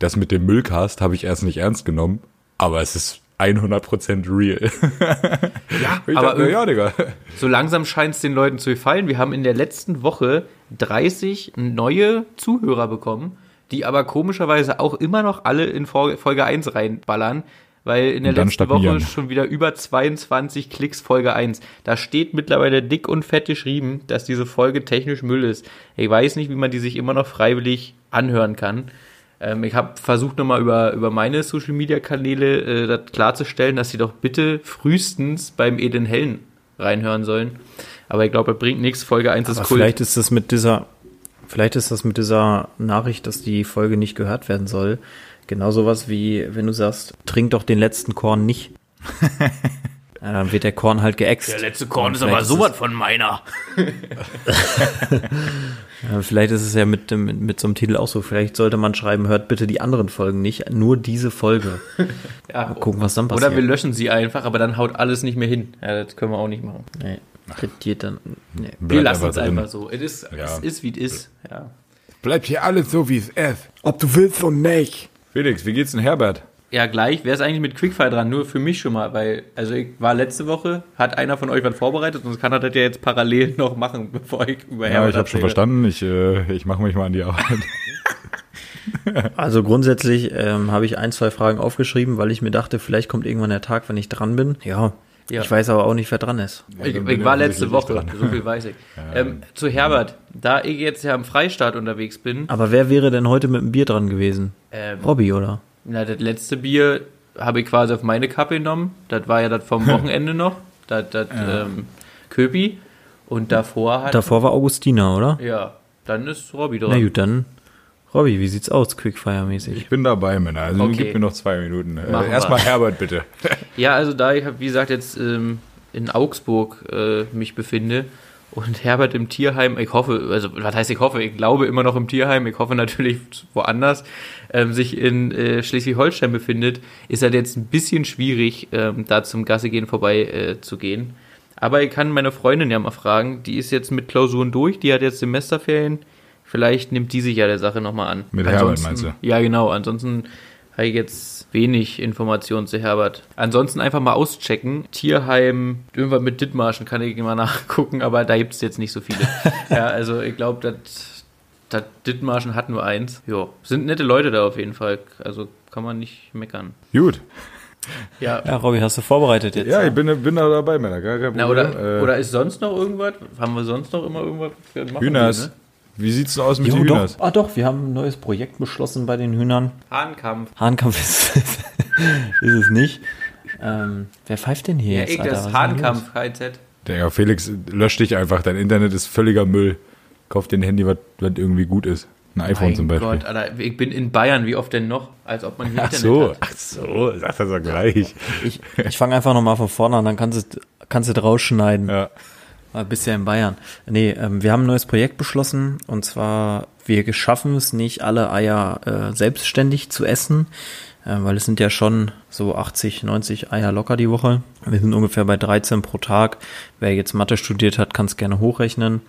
das mit dem Müllcast habe ich erst nicht ernst genommen, aber es ist 100% real. Ja, aber dachte ja, Digga. so langsam scheint es den Leuten zu gefallen. Wir haben in der letzten Woche 30 neue Zuhörer bekommen, die aber komischerweise auch immer noch alle in Folge Folge 1 reinballern, weil in der letzten Woche schon wieder über 22 Klicks Folge 1. Da steht mittlerweile dick und fett geschrieben, dass diese Folge technisch Müll ist. Ich weiß nicht, wie man die sich immer noch freiwillig anhören kann. Ähm, ich habe versucht nochmal über, über meine Social Media Kanäle äh, das klarzustellen, dass sie doch bitte frühestens beim Eden Hellen reinhören sollen. Aber ich glaube, das bringt nichts. Folge 1 Aber ist cool. vielleicht ist das mit dieser, vielleicht ist das mit dieser Nachricht, dass die Folge nicht gehört werden soll, genau sowas wie, wenn du sagst, trink doch den letzten Korn nicht. ja, dann wird der Korn halt geäxt. letzte Korn Und vielleicht es- von meiner. Ja, vielleicht ist es ja mit, dem, mit so einem Titel auch so. Vielleicht sollte man schreiben, hört bitte die anderen Folgen nicht, nur diese Folge. Ja, Mal gucken, was dann passiert. oder wir löschen sie einfach, aber dann haut alles nicht mehr hin. Ja, das können wir auch nicht machen. Nee, geht dann. Nee. Wir lassen es einfach so. Es ist, Ja. es ist wie es ist. Ja. Bleibt hier alles so, wie es ist. Ob du willst und nicht. Felix, wie geht's denn Herbert? Ja, gleich. Wer ist eigentlich mit Quickfire dran? Nur für mich schon mal, weil, also ich war letzte Woche, hat einer von euch was vorbereitet, sonst kann er das ja jetzt parallel noch machen, bevor ich über Ja, Herbert ich habe schon verstanden. Ich, äh, ich mache mich mal an die Arbeit. Also grundsätzlich ähm, habe ich ein, zwei Fragen aufgeschrieben, weil ich mir dachte, vielleicht kommt irgendwann der Tag, wenn ich dran bin. Ja. Ja. Ich weiß aber auch nicht, wer dran ist. Ich, dann bin ich war ja letzte Woche, dran. so viel weiß ich. ähm, zu Herbert, da ich jetzt ja am Freistaat unterwegs bin, Aber wer wäre denn heute mit dem Bier dran gewesen? ähm, Robby, oder? na, das letzte Bier habe ich quasi auf meine Kappe genommen. Das war ja das vom Wochenende noch, das, das ähm, Köpi. Und davor hat, Davor war Augustina, oder? ja, dann ist Robby Na dran. gut, dann. Robby, wie sieht's aus, Quickfire-mäßig? Ich bin dabei, Männer. Also Okay. gib mir noch zwei Minuten. Äh, Machen wir. Erstmal Herbert, bitte. Ja, also da ich, wie gesagt, jetzt ähm, in Augsburg äh, mich befinde und Herbert im Tierheim, ich hoffe, also was heißt ich hoffe, ich glaube immer noch im Tierheim, ich hoffe natürlich woanders, ähm, sich in äh, Schleswig-Holstein befindet, ist halt jetzt ein bisschen schwierig, ähm, da zum Gasse gehen vorbei äh, zu gehen. Aber ich kann meine Freundin ja mal fragen, die ist jetzt mit Klausuren durch, die hat jetzt Semesterferien, vielleicht nimmt die sich ja der Sache nochmal an. Mit Herbert, Ansonsten- meinst du? Ja, genau, ansonsten habe ich jetzt wenig Informationen zu Herbert. Ansonsten einfach mal auschecken. Tierheim, irgendwas mit Dithmarschen kann ich mal nachgucken, aber da gibt es jetzt nicht so viele. ja, also ich glaube, das Dithmarschen hat nur eins. Ja, sind nette Leute da auf jeden Fall. Also kann man nicht meckern. Gut. Ja. Ja, Robby, hast du vorbereitet jetzt? Ja, ich bin, bin da dabei, Männer. Gar kein Na, Problem. oder, äh, oder ist sonst noch irgendwas? Haben wir sonst noch immer irgendwas? für- machen Hühners. ne? Wie sieht's denn aus mit Jo, den doch. Hühners? Ah, doch, wir haben ein neues Projekt beschlossen bei den Hühnern. Hahnkampf. Hahnkampf ist, ist es nicht. Ähm, wer pfeift denn hier Ja, jetzt? ich, Alter? Hahnkampf, KZ. Der Felix, lösch dich einfach. Dein Internet ist völliger Müll. Kauf dir ein Handy, was irgendwie gut ist. Ein iPhone Mein zum Beispiel. Gott, Alter, ich bin in Bayern, wie oft denn noch? Als ob man hier Ach Internet so, hat. ach so, sag das doch gleich. Ich, ich fange einfach nochmal von vorne an, dann kannst du, kannst du draus schneiden. Ja. Ah, Bist ja in Bayern. Nee, ähm, wir haben ein neues Projekt beschlossen und zwar, wir schaffen es nicht, alle Eier äh, selbstständig zu essen, äh, weil es sind ja schon so 80, 90 Eier locker die Woche. Wir sind ungefähr bei 13 pro Tag. Wer jetzt Mathe studiert hat, kann es gerne hochrechnen.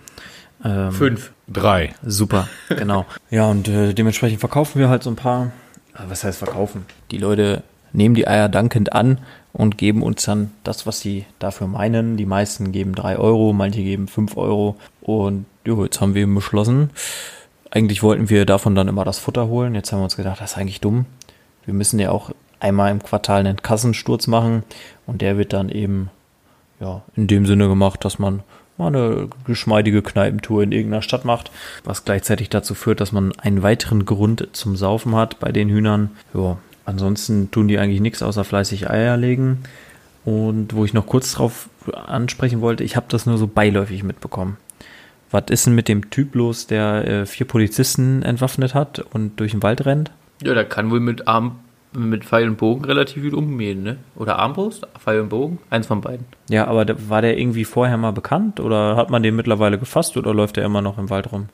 Ähm, Fünf. Drei. Super, genau. Ja, und äh, dementsprechend verkaufen wir halt so ein paar. äh, Was heißt verkaufen? Die Leute nehmen die Eier dankend an und geben uns dann das, was sie dafür meinen. Die meisten geben drei Euro, manche geben fünf Euro. Und jo, jetzt haben wir eben beschlossen, eigentlich wollten wir davon dann immer das Futter holen. Jetzt haben wir uns gedacht, das ist eigentlich dumm. Wir müssen ja auch einmal im Quartal einen Kassensturz machen und der wird dann eben ja, in dem Sinne gemacht, dass man mal eine geschmeidige Kneipentour in irgendeiner Stadt macht, was gleichzeitig dazu führt, dass man einen weiteren Grund zum Saufen hat bei den Hühnern. Ja, ansonsten tun die eigentlich nichts außer fleißig Eier legen. Und wo ich noch kurz drauf ansprechen wollte, ich habe das nur so beiläufig mitbekommen. Was ist denn mit dem Typ los, der äh, vier Polizisten entwaffnet hat und durch den Wald rennt? Ja, da kann wohl mit Arm, mit Pfeil und Bogen relativ viel umgehen, ne? Oder Armbrust? Pfeil und Bogen? Eins von beiden. Ja, aber der, war der irgendwie vorher mal bekannt oder hat man den mittlerweile gefasst oder läuft er immer noch im Wald rum?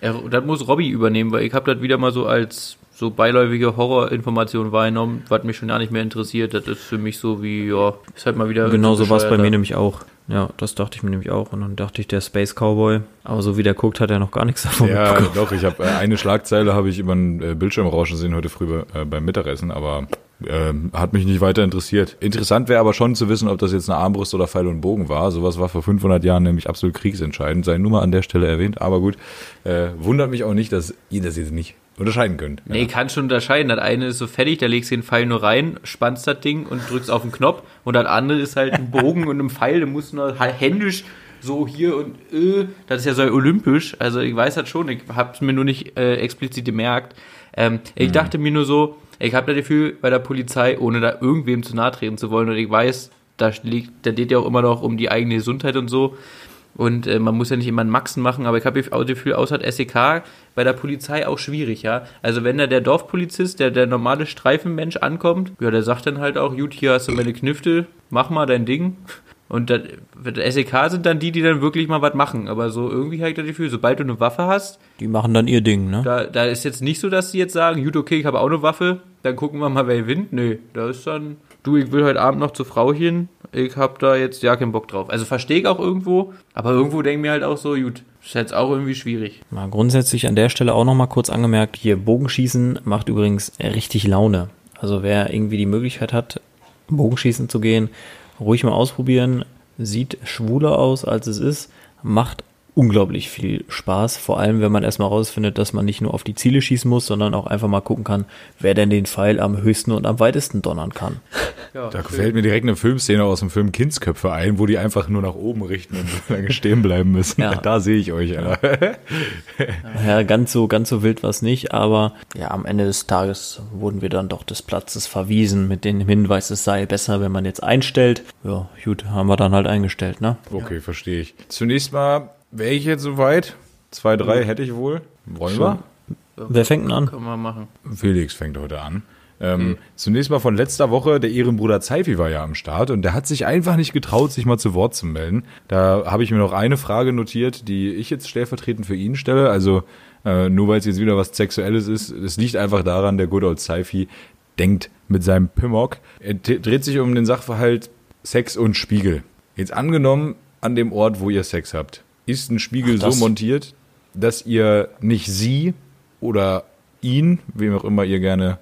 Er, das muss Robby übernehmen, weil ich habe das wieder mal so als so beiläufige Horrorinformation wahrgenommen, was mich schon gar nicht mehr interessiert. Das ist für mich so wie, ja, ist halt mal wieder. Genau so war es bei mir nämlich auch. Ja, das dachte ich mir nämlich auch. Und dann dachte ich, der Space Cowboy. Aber so wie der guckt, hat er noch gar nichts davon Ja, mitbekommen. doch, ich habe äh, eine Schlagzeile habe ich über den äh, Bildschirm rauschen sehen heute früh äh, beim Mittagessen, aber ähm, hat mich nicht weiter interessiert. Interessant wäre aber schon zu wissen, ob das jetzt eine Armbrust oder Pfeil und Bogen war. Sowas war vor 500 Jahren nämlich absolut kriegsentscheidend. Sei nur mal an der Stelle erwähnt, aber gut. Äh, wundert mich auch nicht, dass ihr das jetzt nicht unterscheiden könnt. Nee, ich kann schon unterscheiden. Das eine ist so fertig, da legst du den Pfeil nur rein, spannst das Ding und drückst auf den Knopf. Und das andere ist halt ein Bogen und ein Pfeil, da musst du noch halt händisch so hier und äh, das ist ja so olympisch. Also ich weiß das schon, ich hab's mir nur nicht äh, explizit gemerkt. Ähm, ich dachte mir nur so, ich habe das Gefühl bei der Polizei, ohne da irgendwem zu nahe treten zu wollen, und ich weiß, da liegt, da geht ja auch immer noch um die eigene Gesundheit und so. Und äh, man muss ja nicht immer einen Maxen machen, aber ich habe das Gefühl, außer SEK bei der Polizei auch schwierig, ja. Also wenn da der Dorfpolizist, der der normale Streifenmensch ankommt, ja, der sagt dann halt auch, gut, hier hast du meine Knifte, mach mal dein Ding. Und das, der SEK sind dann die, die dann wirklich mal was machen. Aber so irgendwie habe ich das Gefühl, sobald du eine Waffe hast, Die machen dann ihr Ding, ne? da, da ist jetzt nicht so, dass sie jetzt sagen, gut, okay, ich habe auch eine Waffe, dann gucken wir mal, wer gewinnt. Nö, da ist dann du, ich will heute Abend noch zur Frauchen, ich hab da jetzt ja keinen Bock drauf. Also verstehe ich auch irgendwo, aber irgendwo denke ich mir halt auch so, gut, ist jetzt auch irgendwie schwierig. Mal grundsätzlich an der Stelle auch nochmal kurz angemerkt, hier Bogenschießen macht übrigens richtig Laune. Also wer irgendwie die Möglichkeit hat, Bogenschießen zu gehen, ruhig mal ausprobieren. Sieht schwuler aus, als es ist, macht unglaublich viel Spaß, vor allem wenn man erstmal rausfindet, dass man nicht nur auf die Ziele schießen muss, sondern auch einfach mal gucken kann, wer denn den Pfeil am höchsten und am weitesten donnern kann. Ja, da fällt mir direkt eine Filmszene aus dem Film Kindsköpfe ein, wo die einfach nur nach oben richten und so lange stehen bleiben müssen. Ja. Da sehe ich euch, Alter. Ja, ganz so, ganz so wild war es nicht, aber ja, am Ende des Tages wurden wir dann doch des Platzes verwiesen mit dem Hinweis, es sei besser, wenn man jetzt einstellt. Ja, gut, haben wir dann halt eingestellt, ne? Okay, verstehe ich. Zunächst mal Wäre ich jetzt soweit? Zwei, drei ja. hätte ich wohl. Wollen Schon. wir? Wer fängt denn an? Können wir machen. Felix fängt heute an. Ähm, mhm. Zunächst mal von letzter Woche, der Ehrenbruder Zeifi war ja am Start und der hat sich einfach nicht getraut, sich mal zu Wort zu melden. Da habe ich mir noch eine Frage notiert, die ich jetzt stellvertretend für ihn stelle. Also äh, nur weil es jetzt wieder was Sexuelles ist, es liegt einfach daran, der Good Old Zeifi denkt mit seinem Pimmock. Er dreht sich um den Sachverhalt Sex und Spiegel. Jetzt angenommen an dem Ort, wo ihr Sex habt ist ein Spiegel Ach, so montiert, dass ihr nicht sie oder ihn, wem auch immer ihr gerne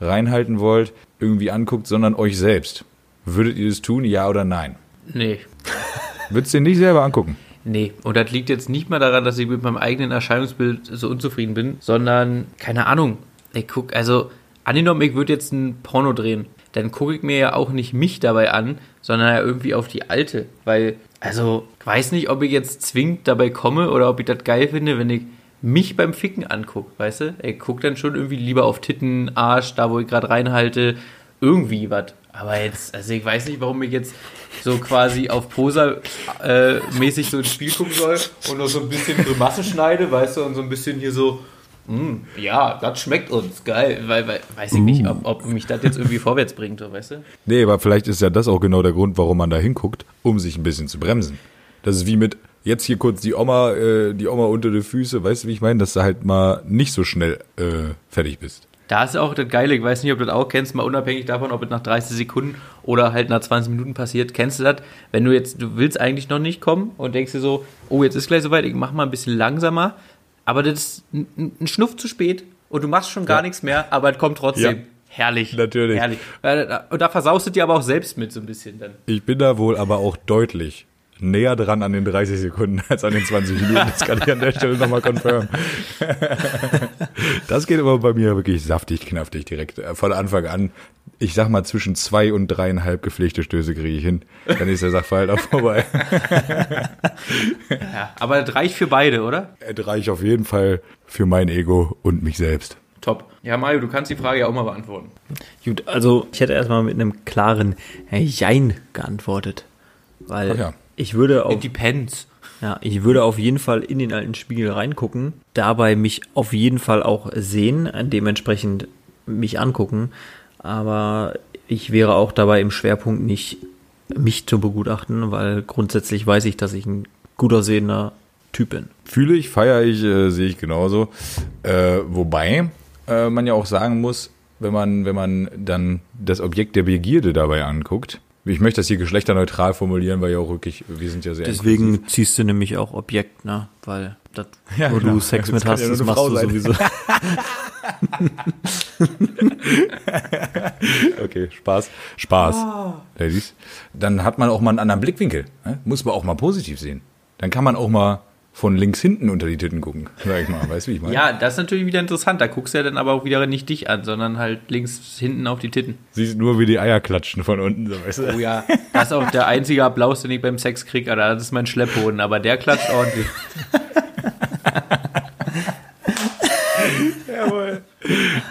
reinhalten wollt, irgendwie anguckt, sondern euch selbst. Würdet ihr das tun, ja oder nein? Nee. Würdest du den nicht selber angucken? Nee, und das liegt jetzt nicht mal daran, dass ich mit meinem eigenen Erscheinungsbild so unzufrieden bin, sondern, keine Ahnung, ich guck, also, angenommen, ich würde jetzt ein Porno drehen, dann gucke ich mir ja auch nicht mich dabei an, sondern ja irgendwie auf die alte, weil also, ich weiß nicht, ob ich jetzt zwingend dabei komme oder ob ich das geil finde, wenn ich mich beim Ficken angucke, weißt du? Ich gucke dann schon irgendwie lieber auf Titten, Arsch, da wo ich gerade reinhalte, irgendwie was. Aber jetzt, also ich weiß nicht, warum ich jetzt so quasi auf Poser-mäßig äh, so ins Spiel gucken soll und noch so ein bisschen Grimasse schneide, weißt du, und so ein bisschen hier so Mm, ja, das schmeckt uns, geil, weil, weil weiß ich nicht, ob, ob, mich das jetzt irgendwie vorwärts bringt, weißt du? Nee, aber vielleicht ist ja das auch genau der Grund, warum man da hinguckt, um sich ein bisschen zu bremsen. Das ist wie mit, jetzt hier kurz die Oma, äh, die Oma unter die Füße, weißt du, wie ich meine, dass du halt mal nicht so schnell äh, fertig bist. Da ist auch das Geile, ich weiß nicht, ob du das auch kennst, mal unabhängig davon, ob es nach 30 Sekunden oder halt nach 20 Minuten passiert. Kennst du das? Wenn du jetzt, du willst eigentlich noch nicht kommen und denkst dir so, oh, jetzt ist gleich soweit, ich mach mal ein bisschen langsamer, aber das ist ein Schnuff zu spät und du machst schon gar ja. nichts mehr, aber es kommt trotzdem. Ja. Herrlich. Natürlich. Herrlich. Und da versaust du dir aber auch selbst mit so ein bisschen dann. Ich bin da wohl aber auch deutlich näher dran an den 30 Sekunden als an den 20 Minuten. Das kann ich an der Stelle nochmal confirmen. Das geht aber bei mir wirklich saftig, knaftig direkt. Äh, von Anfang an, ich sag mal, zwischen zwei und dreieinhalb gepflegte Stöße kriege ich hin. Dann ist der Sachverhalt auch vorbei. Ja, aber es reicht für beide, oder? Es reicht auf jeden Fall für mein Ego und mich selbst. Top. Ja, Mario, du kannst die Frage ja auch mal beantworten. Gut, also ich hätte erstmal mit einem klaren Jein geantwortet. Weil ja. Ich würde auf. It depends. Ja, ich würde auf jeden Fall in den alten Spiegel reingucken, dabei mich auf jeden Fall auch sehen, dementsprechend mich angucken, aber ich wäre auch dabei im Schwerpunkt nicht mich zu begutachten, weil grundsätzlich weiß ich, dass ich ein gut aussehender Typ bin. Fühle ich, feiere ich, äh, sehe ich genauso. Äh, wobei äh, man ja auch sagen muss, wenn man, wenn man dann das Objekt der Begierde dabei anguckt, ich möchte das hier geschlechterneutral formulieren, weil ja auch wirklich, wir sind ja sehr Deswegen inklusiv. ziehst du nämlich auch Objekt, ne? Weil das, ja, wo genau. du Sex mit hast, ja das machst Frau du sein. sowieso. okay, Spaß. Spaß, oh. Ladies. Dann hat man auch mal einen anderen Blickwinkel. Ne? Muss man auch mal positiv sehen. Dann kann man auch mal von links hinten unter die Titten gucken, sag ich mal. Weißt du, wie ich meine? Ja, das ist natürlich wieder interessant. Da guckst du ja dann aber auch wieder nicht dich an, sondern halt links hinten auf die Titten. Siehst nur, wie die Eier klatschen von unten, so weißt du. Oh ja, das ist auch der einzige Applaus, den ich beim Sex kriege, Alter. Das ist mein Schlepphoden, aber der klatscht ordentlich. Jawohl.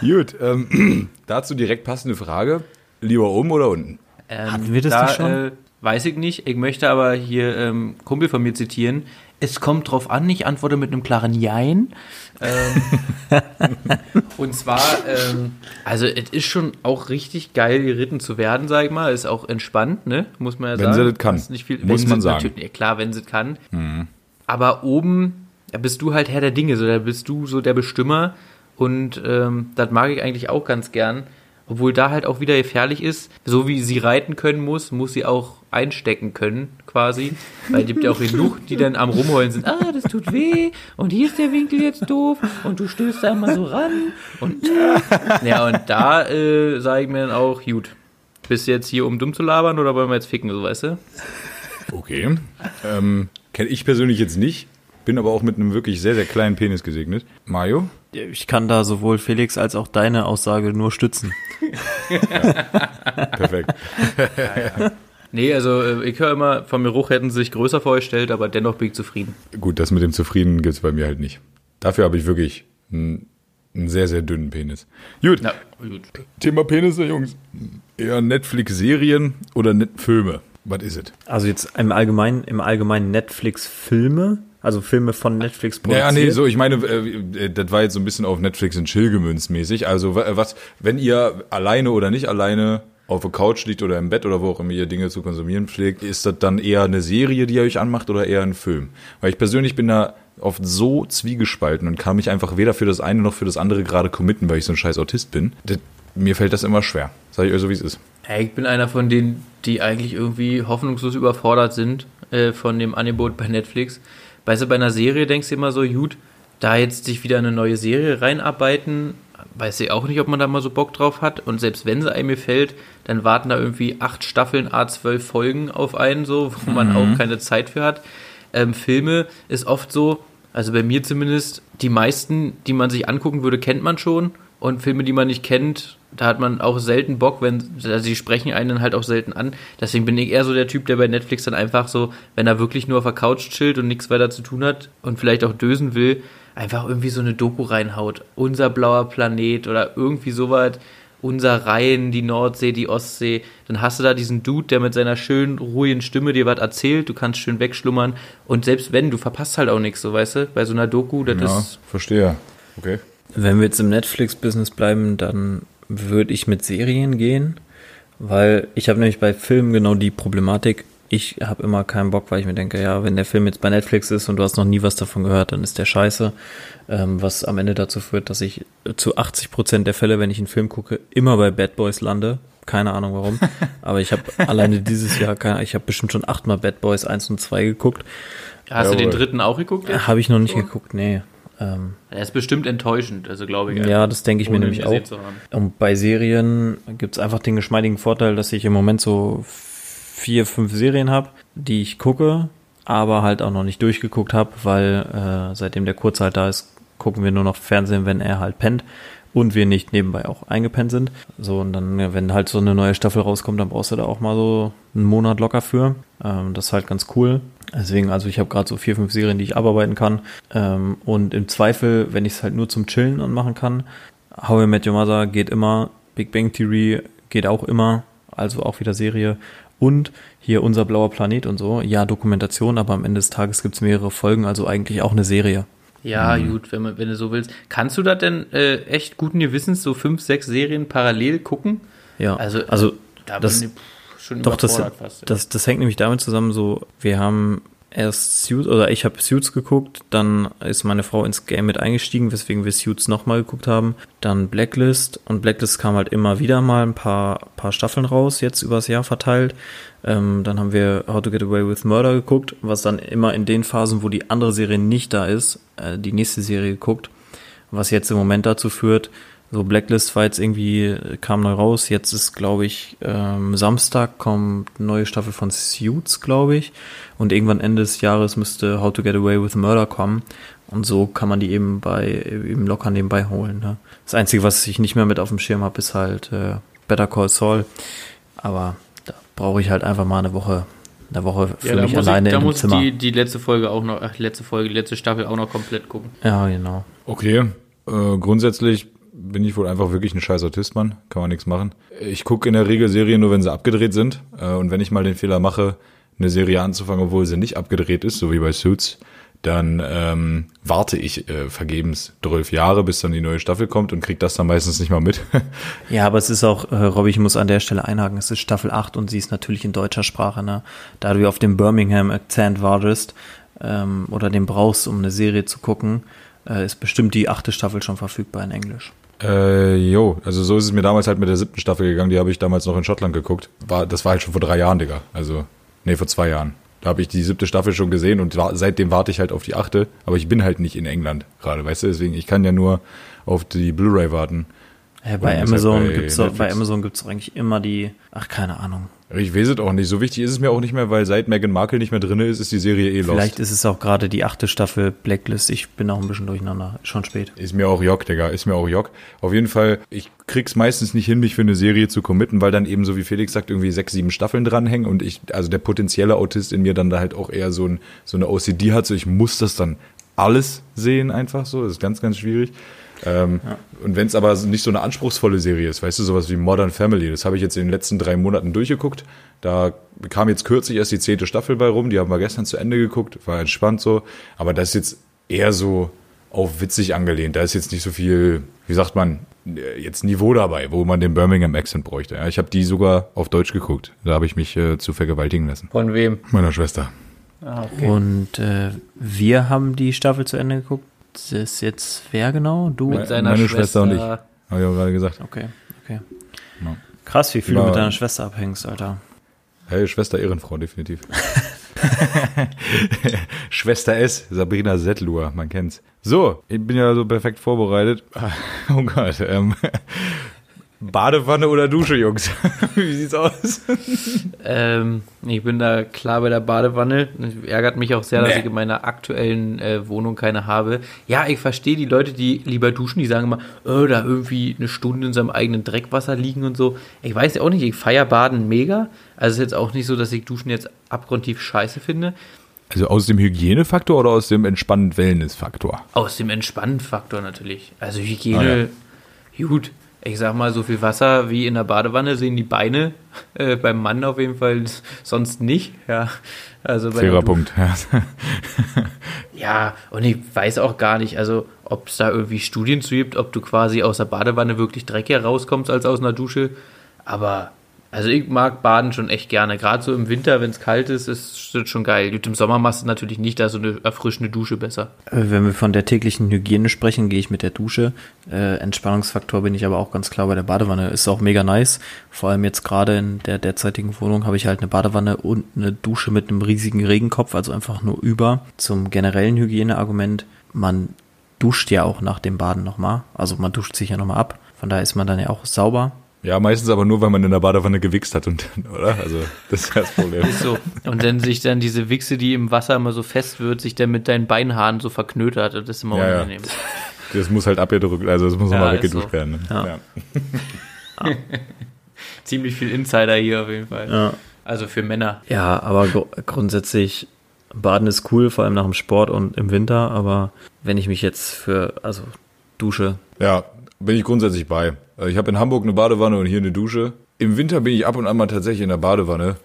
Gut, ähm, dazu direkt passende Frage. Lieber oben oder unten? Ähm, Hatten wir das da, schon? Äh, weiß ich nicht. Ich möchte aber hier ähm, Kumpel von mir zitieren. Es kommt drauf an, ich antworte mit einem klaren Jein. Ähm, und zwar, ähm, also es ist schon auch richtig geil, geritten zu werden, sag ich mal. Ist auch entspannt, ne? Muss man ja wenn sagen. Wenn sie das kann. Nicht viel, Muss man sagen. Ja, klar, wenn sie das kann. Mhm. Aber oben, da bist du halt Herr der Dinge, so da bist du so der Bestimmer. Und ähm, das mag ich eigentlich auch ganz gern. Obwohl da halt auch wieder gefährlich ist, so wie sie reiten können muss, muss sie auch einstecken können, quasi. Weil es gibt ja auch genug, die dann am Rumheulen sind, ah, das tut weh und hier ist der Winkel jetzt doof und du stößt da immer so ran. Und ja, und da äh, sage ich mir dann auch, gut, bist du jetzt hier, um dumm zu labern oder wollen wir jetzt ficken, so weißt du? Okay. Ähm, Kenne ich persönlich jetzt nicht, bin aber auch mit einem wirklich sehr, sehr kleinen Penis gesegnet. Mario? Ich kann da sowohl Felix als auch deine Aussage nur stützen. Perfekt. Nee, also äh, ich höre immer, vom Geruch hätten sie sich größer vorgestellt, aber dennoch bin ich zufrieden. Gut, das mit dem Zufrieden gibt's bei mir halt nicht. Dafür habe ich wirklich einen, einen sehr, sehr dünnen Penis. Gut, Na, gut. Thema Penisse, Jungs. Eher Netflix-Serien oder Net Filme? Was ist es? Also jetzt im Allgemeinen, im Allgemeinen Netflix-Filme, also Filme von Netflix Ja, nee, so, ich meine, äh, äh, das war jetzt so ein bisschen auf Netflix und Chill gemünzt mäßig. Also, wa- was, wenn ihr alleine oder nicht alleine auf der Couch liegt oder im Bett oder wo auch immer ihr Dinge zu konsumieren pflegt, ist das dann eher eine Serie, die ihr euch anmacht oder eher ein Film? Weil ich persönlich bin da oft so zwiegespalten und kann mich einfach weder für das eine noch für das andere gerade committen, weil ich so ein scheiß Autist bin. Das, mir fällt das immer schwer. Sag ich euch so, wie es ist. Hey, ich bin einer von denen, die eigentlich irgendwie hoffnungslos überfordert sind äh, von dem Angebot bei Netflix. Weißt du, bei einer Serie denkst du immer so, gut, da jetzt sich wieder eine neue Serie reinarbeiten, weiß ich auch nicht, ob man da mal so Bock drauf hat. Und selbst wenn sie einem gefällt, dann warten da irgendwie acht Staffeln, A12 Folgen auf einen, so, wo man auch keine Zeit für hat. Ähm, Filme ist oft so, also bei mir zumindest, die meisten, die man sich angucken würde, kennt man schon. Und Filme, die man nicht kennt, da hat man auch selten Bock, wenn also sie sprechen einen halt auch selten an. Deswegen bin ich eher so der Typ, der bei Netflix dann einfach so, wenn er wirklich nur auf der Couch chillt und nichts weiter zu tun hat und vielleicht auch dösen will, einfach irgendwie so eine Doku reinhaut. Unser blauer Planet oder irgendwie sowas. Unser Rhein, die Nordsee, die Ostsee. Dann hast du da diesen Dude, der mit seiner schönen, ruhigen Stimme dir was erzählt. Du kannst schön wegschlummern. Und selbst wenn, du verpasst halt auch nichts, so weißt du? Bei so einer Doku, das Ja, ist verstehe. Okay. Wenn wir jetzt im Netflix-Business bleiben, dann würde ich mit Serien gehen, weil ich habe nämlich bei Filmen genau die Problematik. Ich habe immer keinen Bock, weil ich mir denke, ja, wenn der Film jetzt bei Netflix ist und du hast noch nie was davon gehört, dann ist der scheiße. Ähm, was am Ende dazu führt, dass ich zu 80 Prozent der Fälle, wenn ich einen Film gucke, immer bei Bad Boys lande. Keine Ahnung warum. Aber ich habe alleine dieses Jahr, keine, ich habe bestimmt schon achtmal Bad Boys 1 und 2 geguckt. Hast du den Jawohl. dritten auch geguckt? jetzt? Habe ich noch nicht geguckt, nee. Ähm, Er ist bestimmt enttäuschend, also glaube ich. ja, das denke ich mir nämlich auch. Und bei Serien gibt es einfach den geschmeidigen Vorteil, dass ich im Moment so vier, fünf Serien habe, die ich gucke, aber halt auch noch nicht durchgeguckt habe, weil äh, seitdem der Kurz halt da ist, gucken wir nur noch Fernsehen, wenn er halt pennt und wir nicht nebenbei auch eingepennt sind. So, und dann, wenn halt so eine neue Staffel rauskommt, dann brauchst du da auch mal so einen Monat locker für. Ähm, das ist halt ganz cool. Deswegen, also ich habe gerade so vier, fünf Serien, die ich abarbeiten kann. Ähm, und im Zweifel, wenn ich es halt nur zum Chillen anmachen kann, How I Met Your Mother geht immer, Big Bang Theory geht auch immer, also auch wieder Serie. Und hier unser blauer Planet und so, ja, Dokumentation, aber am Ende des Tages gibt's mehrere Folgen, also eigentlich auch eine Serie. Ja, gut, wenn, man, wenn du so willst. Kannst du das denn äh, echt guten Gewissens so fünf, sechs Serien parallel gucken? Ja, Also, also Da das- bin ich schon Doch, das, fast. das, das hängt nämlich damit zusammen, so, wir haben erst Suits, oder ich habe Suits geguckt, dann ist meine Frau ins Game mit eingestiegen, weswegen wir Suits nochmal geguckt haben. Dann Blacklist und Blacklist kam halt immer wieder mal ein paar, paar Staffeln raus, jetzt übers Jahr verteilt. Ähm, dann haben wir How to Get Away with Murder geguckt, was dann immer in den Phasen, wo die andere Serie nicht da ist, äh, die nächste Serie geguckt, was jetzt im Moment dazu führt, so Blacklist war jetzt irgendwie, äh, kam neu raus. Jetzt ist, glaube ich, ähm, Samstag kommt eine neue Staffel von Suits, glaube ich. Und irgendwann Ende des Jahres müsste How to Get Away with Murder kommen. Und so kann man die eben bei, eben locker nebenbei holen. Ne? Das Einzige, was ich nicht mehr mit auf dem Schirm habe, ist halt äh, Better Call Saul. Aber da brauche ich halt einfach mal eine Woche, eine Woche für ja, mich muss alleine ich, da in dem muss ich Zimmer. die, die letzte Folge auch noch, ach, letzte Folge, die letzte Staffel auch noch komplett gucken. ja, genau. Okay, äh, grundsätzlich bin ich wohl einfach wirklich ein scheiß Autist, Mann. Kann man nichts machen. Ich gucke in der Regel Serien nur, wenn sie abgedreht sind. Äh, und wenn ich mal den Fehler mache, eine Serie anzufangen, obwohl sie nicht abgedreht ist, so wie bei Suits, dann ähm, warte ich äh, vergebens zwölf Jahre, bis dann die neue Staffel kommt und krieg das dann meistens nicht mal mit. Ja, aber es ist auch, äh, Robby, ich muss an der Stelle einhaken, es ist Staffel 8 und sie ist natürlich in deutscher Sprache, ne? Da du auf dem Birmingham-Akzent wartest ähm, oder den brauchst, um eine Serie zu gucken, äh, ist bestimmt die achte Staffel schon verfügbar in Englisch. Äh, jo, also so ist es mir damals halt mit der siebten Staffel gegangen, die habe ich damals noch in Schottland geguckt. War, das war halt schon vor drei Jahren, Digga. Also, nee, vor zwei Jahren. Da habe ich die siebte Staffel schon gesehen und wa- seitdem warte ich halt auf die achte. Aber ich bin halt nicht in England gerade, weißt du? Deswegen, ich kann ja nur auf die Blu-ray warten. Ja, bei ist Amazon halt bei gibt's doch, bei. Amazon gibt's doch eigentlich immer die, ach keine Ahnung. Ich weiß es auch nicht. So wichtig ist es mir auch nicht mehr, weil seit Meghan Markle nicht mehr drin ist, ist die Serie eh lost. Vielleicht ist es auch gerade die achte Staffel Blacklist. Ich bin auch ein bisschen durcheinander. Schon spät. Ist mir auch Jock, Digga, ist mir auch Jock. Auf jeden Fall, ich krieg's meistens nicht hin, mich für eine Serie zu committen, weil dann eben, so wie Felix sagt, irgendwie sechs, sieben Staffeln dranhängen und ich, also der potenzielle Autist in mir dann da halt auch eher so, ein, so eine OCD hat, so ich muss das dann alles sehen einfach so, das ist ganz, ganz schwierig. Ähm, Und wenn es aber nicht so eine anspruchsvolle Serie ist, weißt du, sowas wie Modern Family, das habe ich jetzt in den letzten drei Monaten durchgeguckt. Da kam jetzt kürzlich erst die zehnte Staffel bei rum, die haben wir gestern zu Ende geguckt, war entspannt so. Aber das ist jetzt eher so auf witzig angelehnt. Da ist jetzt nicht so viel, wie sagt man, äh, jetzt Niveau dabei, wo man den Birmingham Accent bräuchte. Ja, ich habe die sogar auf Deutsch geguckt. Da habe ich mich äh, zu vergewaltigen lassen. Von wem? Meiner Schwester. Ah, okay. Und äh, wir haben die Staffel zu Ende geguckt. Das ist jetzt wer genau? Du? Mit seiner meine Schwester, Schwester und ich. Habe ich auch gerade gesagt. Okay, okay. Ja. Krass, wie viel du War- mit deiner Schwester abhängst, Alter. Hey, Schwester Ehrenfrau, definitiv. Schwester S, Sabrina Settlur, man kennt's. So, ich bin ja so perfekt vorbereitet. Oh Gott, ähm, Badewanne oder Dusche, Jungs? Wie sieht's aus? Ähm, ich bin da klar bei der Badewanne. Ärgert mich auch sehr, dass Nee. ich in meiner aktuellen äh, Wohnung keine habe. Ja, ich verstehe die Leute, die lieber duschen, die sagen immer, oh, da irgendwie eine Stunde in seinem eigenen Dreckwasser liegen und so. Ich weiß ja auch nicht, ich feier Baden mega. Also es ist jetzt auch nicht so, dass ich Duschen jetzt abgrundtief scheiße finde. Also aus dem Hygienefaktor oder aus dem entspannend Wellness-Faktor? Aus dem Entspannenfaktor natürlich. Also Hygiene, gut. Ich sag mal, so viel Wasser wie in der Badewanne sehen die Beine äh, beim Mann auf jeden Fall sonst nicht. Ja, also Fairer Punkt. Ja. Ja, und ich weiß auch gar nicht, also ob es da irgendwie Studien zu gibt, ob du quasi aus der Badewanne wirklich dreckiger rauskommst als aus einer Dusche. Aber, also ich mag Baden schon echt gerne. Gerade so im Winter, wenn es kalt ist, ist das schon geil. Gut, im Sommer machst du natürlich nicht da so eine erfrischende Dusche besser. Äh, Wenn wir von der täglichen Hygiene sprechen, gehe ich mit der Dusche. Äh, Entspannungsfaktor bin ich aber auch ganz klar bei der Badewanne. Ist auch mega nice. Vor allem jetzt gerade in der derzeitigen Wohnung habe ich halt eine Badewanne und eine Dusche mit einem riesigen Regenkopf, also einfach nur über. Zum generellen Hygieneargument, man duscht ja auch nach dem Baden nochmal. Also man duscht sich ja nochmal ab. Von daher ist man dann ja auch sauber. Ja, meistens aber nur, weil man in der Badewanne gewichst hat und, oder? Also, das ist ja das Problem. Ist so. Und dann sich dann diese Wichse, die im Wasser immer so fest wird, sich dann mit deinen Beinhaaren so verknötert. Das ist immer Ja, ja. unangenehm. Das muss halt abgedrückt, also das muss Ja, nochmal weggeduscht so. werden. Ne? Ja. Ziemlich viel Insider hier auf jeden Fall. Ja. Also für Männer. Ja, aber gru- grundsätzlich, Baden ist cool, vor allem nach dem Sport und im Winter, aber wenn ich mich jetzt für, also Dusche, Ja, bin ich grundsätzlich bei. Also Ich habe in Hamburg eine Badewanne und hier eine Dusche. Im Winter bin ich ab und an mal tatsächlich in der Badewanne.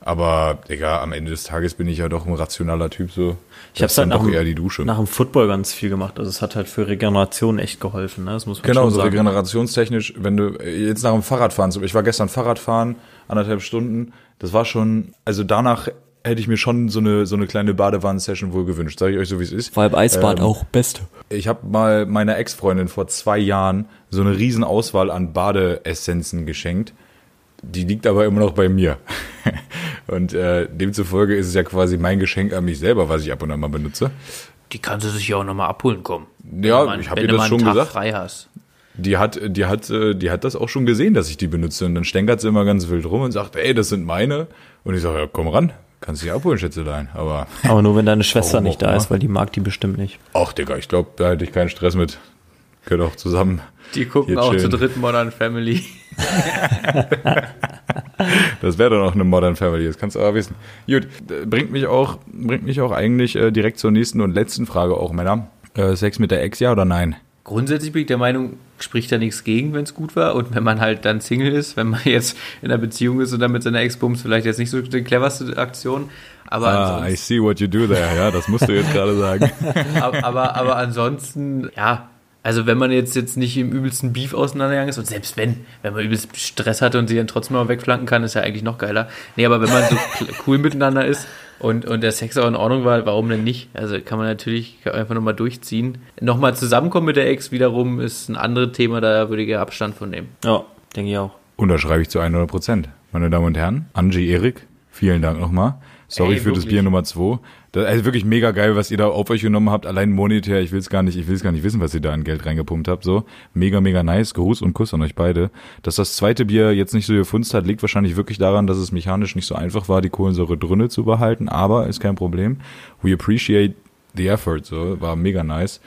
Aber, Digga, am Ende des Tages bin ich ja doch ein rationaler Typ so. Ich ist dann halt doch eher die Dusche. nach dem Football ganz viel gemacht. Also es hat halt für Regeneration echt geholfen, ne? Das muss man Genau, schon so sagen. regenerationstechnisch, wenn du äh, jetzt nach dem Fahrradfahren, ich war gestern Fahrradfahren, anderthalb Stunden, das war schon, also danach hätte ich mir schon so eine, so eine kleine Badewannen-Session wohl gewünscht, sage ich euch so, wie es ist. Vor allem Eisbad Ähm, auch beste. Ich habe mal meiner Ex-Freundin vor zwei Jahren so eine riesen Auswahl an Badeessenzen geschenkt. Die liegt aber immer noch bei mir. Und äh, demzufolge ist es ja quasi mein Geschenk an mich selber, was ich ab und an mal benutze. Die kannst du sich ja auch nochmal abholen kommen. Ja, man- ich hab wenn ihr das schon Tag gesagt. frei hast. Die hat, die hat, äh, die hat das auch schon gesehen, dass ich die benutze. Und dann stänkert sie immer ganz wild rum und sagt, ey, das sind meine. Und ich sage, ja, komm ran, kannst dich abholen, Schätzelein. Aber, Aber nur wenn deine Schwester nicht da ist, weil die mag die bestimmt nicht. ach Digga, ich glaube, da hätte ich keinen Stress mit. Können auch zusammen. Die gucken auch chillen. zu dritt Modern Family. Das wäre dann auch eine Modern Family, das kannst du aber wissen. Gut, bringt mich auch, bringt mich auch eigentlich äh, direkt zur nächsten und letzten Frage auch, Männer. Äh, Sex mit der Ex, ja oder nein? Grundsätzlich bin ich der Meinung, spricht da nichts gegen, wenn es gut war. Und wenn man halt dann Single ist, wenn man jetzt in einer Beziehung ist und dann mit seiner Ex-Bums vielleicht jetzt nicht so die cleverste Aktion. Aber, Ah, I see what you do there, ja, das musst du jetzt gerade sagen. aber, aber, aber ansonsten, ja, Also wenn man jetzt, jetzt nicht im übelsten Beef auseinandergegangen ist und selbst wenn, wenn man übelst Stress hatte und sie dann trotzdem mal wegflanken kann, ist ja eigentlich noch geiler. Nee, aber wenn man so cool miteinander ist und, und der Sex auch in Ordnung war, warum denn nicht? Also kann man natürlich einfach nochmal durchziehen. Nochmal zusammenkommen mit der Ex wiederum ist ein anderes Thema, da würde ich ja Abstand von nehmen. Ja, denke ich auch. Unterschreibe ich zu 100 Prozent. Meine Damen und Herren, Angie Erik, vielen Dank nochmal. Sorry Ey, für das wirklich. Bier Nummer zwei. Das ist also wirklich mega geil, was ihr da auf euch genommen habt. Allein monetär, ich will es gar nicht, ich will es gar nicht wissen, was ihr da an Geld reingepumpt habt. So mega, mega nice. Gruß und Kuss an euch beide. Dass das zweite Bier jetzt nicht so gefunzt hat, liegt wahrscheinlich wirklich daran, dass es mechanisch nicht so einfach war, die Kohlensäure drinne zu behalten. Aber ist kein Problem. We appreciate the effort. So war mega nice.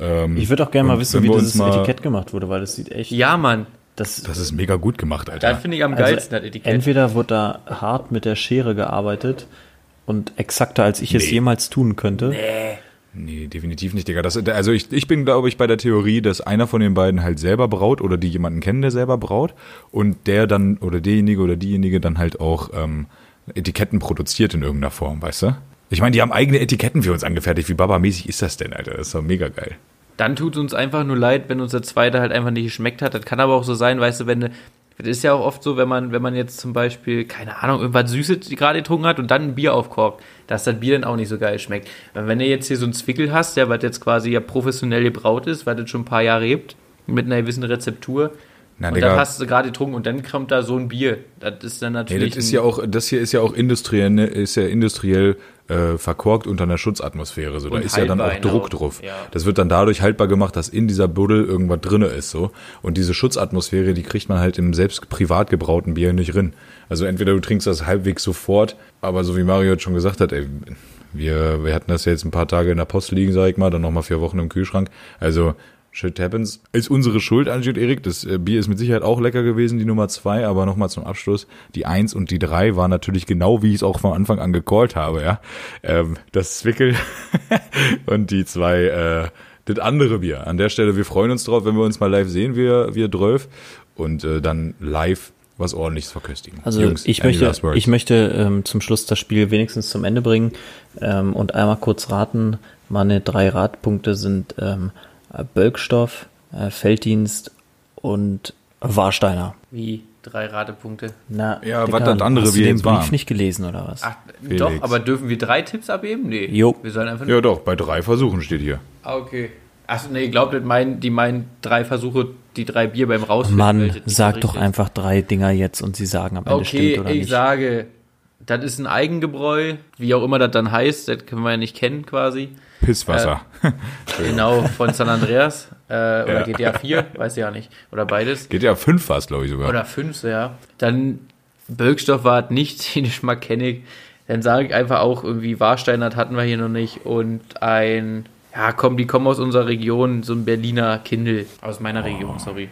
Ähm, Ich würde auch gerne mal wissen, wie dieses mal- Etikett gemacht wurde, weil das sieht echt. Ja, Mann, das, Das ist mega gut gemacht, Alter. das finde ich am also geilsten, das Etikett. entweder wurde da hart mit der Schere gearbeitet und exakter als ich es Nee. jemals tun könnte. Nee, definitiv nicht, Digga. Das, also ich, ich bin, glaube ich, bei der Theorie, dass einer von den beiden halt selber braut oder die jemanden kennen, der selber braut und der dann oder derjenige oder diejenige dann halt auch ähm, Etiketten produziert in irgendeiner Form, weißt du? Ich meine, die haben eigene Etiketten für uns angefertigt. Wie Baba-mäßig ist das denn, Alter? Das ist doch mega geil. Dann tut es uns einfach nur leid, wenn uns der zweite halt einfach nicht geschmeckt hat. Das kann aber auch so sein, weißt du, wenn du, das ist ja auch oft so, wenn man, wenn man jetzt zum Beispiel, keine Ahnung, irgendwas Süßes gerade getrunken hat und dann ein Bier aufkorkt, dass das Bier dann auch nicht so geil schmeckt. Weil Wenn du jetzt hier so ein Zwickel hast, ja, was jetzt quasi ja professionell gebraut ist, weil das schon ein paar Jahre gibt, mit einer gewissen Rezeptur, Na, und Digga. dann hast du gerade getrunken und dann kommt da so ein Bier. Das ist dann Nee, natürlich. das ist ja auch, das hier ist ja auch industriell, ne, ist ja industriell äh, verkorkt unter einer Schutzatmosphäre. So, da ist ja dann auch Druck drauf. ja. Das wird dann dadurch haltbar gemacht, dass in dieser Buddel irgendwas drinne ist. So und diese Schutzatmosphäre, die kriegt man halt im selbst privat gebrauten Bier nicht rin. Also entweder du trinkst das halbwegs sofort, aber so wie Mario jetzt schon gesagt hat, ey, wir, wir hatten das ja jetzt ein paar Tage in der Post liegen, sag ich mal, dann noch mal vier Wochen im Kühlschrank. Also Shit happens. Ist unsere Schuld, Angie und Erik. Das äh, Bier ist mit Sicherheit auch lecker gewesen, die Nummer zwei, aber nochmal zum Abschluss. Die eins und die drei waren natürlich genau, wie ich es auch von Anfang an gecallt habe, ja. Ähm, das Zwickel und die zwei, äh, das andere Bier. An der Stelle, wir freuen uns drauf, wenn wir uns mal live sehen, wir, wir Drölf. Und äh, dann live was ordentliches verköstigen. Also Jungs, ich möchte, ich möchte ähm, zum Schluss das Spiel wenigstens zum Ende bringen ähm, und einmal kurz raten. Meine drei Ratpunkte sind ähm, Bölkstoff, äh, Felddienst und Warsteiner. Wie drei Ratepunkte. Na, Ja, Dicker, was das andere hast du wie den Brief war. nicht gelesen oder was? Ach, Felix. doch, aber dürfen wir drei Tipps abgeben? Nee. Jo. Wir sollen einfach. Ja doch, bei drei Versuchen steht hier. Ah, okay. Achso, nee, glaubt nicht, meinen, die meinen drei Versuche, die drei Bier beim Rausfinden. Mann, sag doch richtig- einfach drei Dinger jetzt und sie sagen am Ende Okay, stimmt oder ich nicht. sage, das ist ein Eigengebräu, wie auch immer das dann heißt, das können wir ja nicht kennen quasi. Pisswasser. Genau, von San Andreas äh, oder Ja. GTA 4, weiß ich ja nicht. Oder beides. Geht ja fünf fast, glaube ich sogar. Oder 5, ja. Dann Bölkstoff war es nicht, den ich mal kenne. Dann sage ich einfach auch irgendwie Warstein, das hatten wir hier noch nicht. Und ein, ja komm, die kommen aus unserer Region, so ein Berliner Kindle. Aus meiner Region, sorry.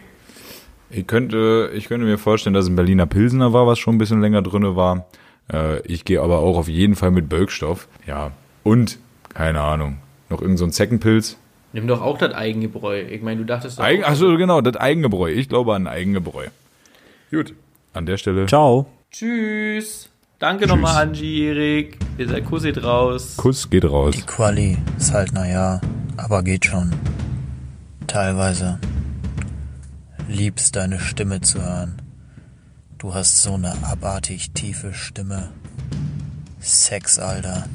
Ich könnte, ich könnte mir vorstellen, dass ein Berliner Pilsener war, was schon ein bisschen länger drinne war. Äh, ich gehe aber auch auf jeden Fall mit Bölkstoff. Ja. Und, keine Ahnung, noch irgend so ein Zeckenpilz. Nimm doch auch das Eigengebräu. Ich meine, du dachtest doch Eigen, auch- achso, genau, das Eigengebräu. Ich glaube an Eigengebräu. Gut. An der Stelle. Ciao. Tschüss. Danke nochmal, Angie, Erik. Ihr seid Kussi draus. Kuss geht raus. Die Quali ist halt naja, aber geht schon. Teilweise. Liebst deine Stimme zu hören. Du hast so eine abartig tiefe Stimme. Sex, Alter.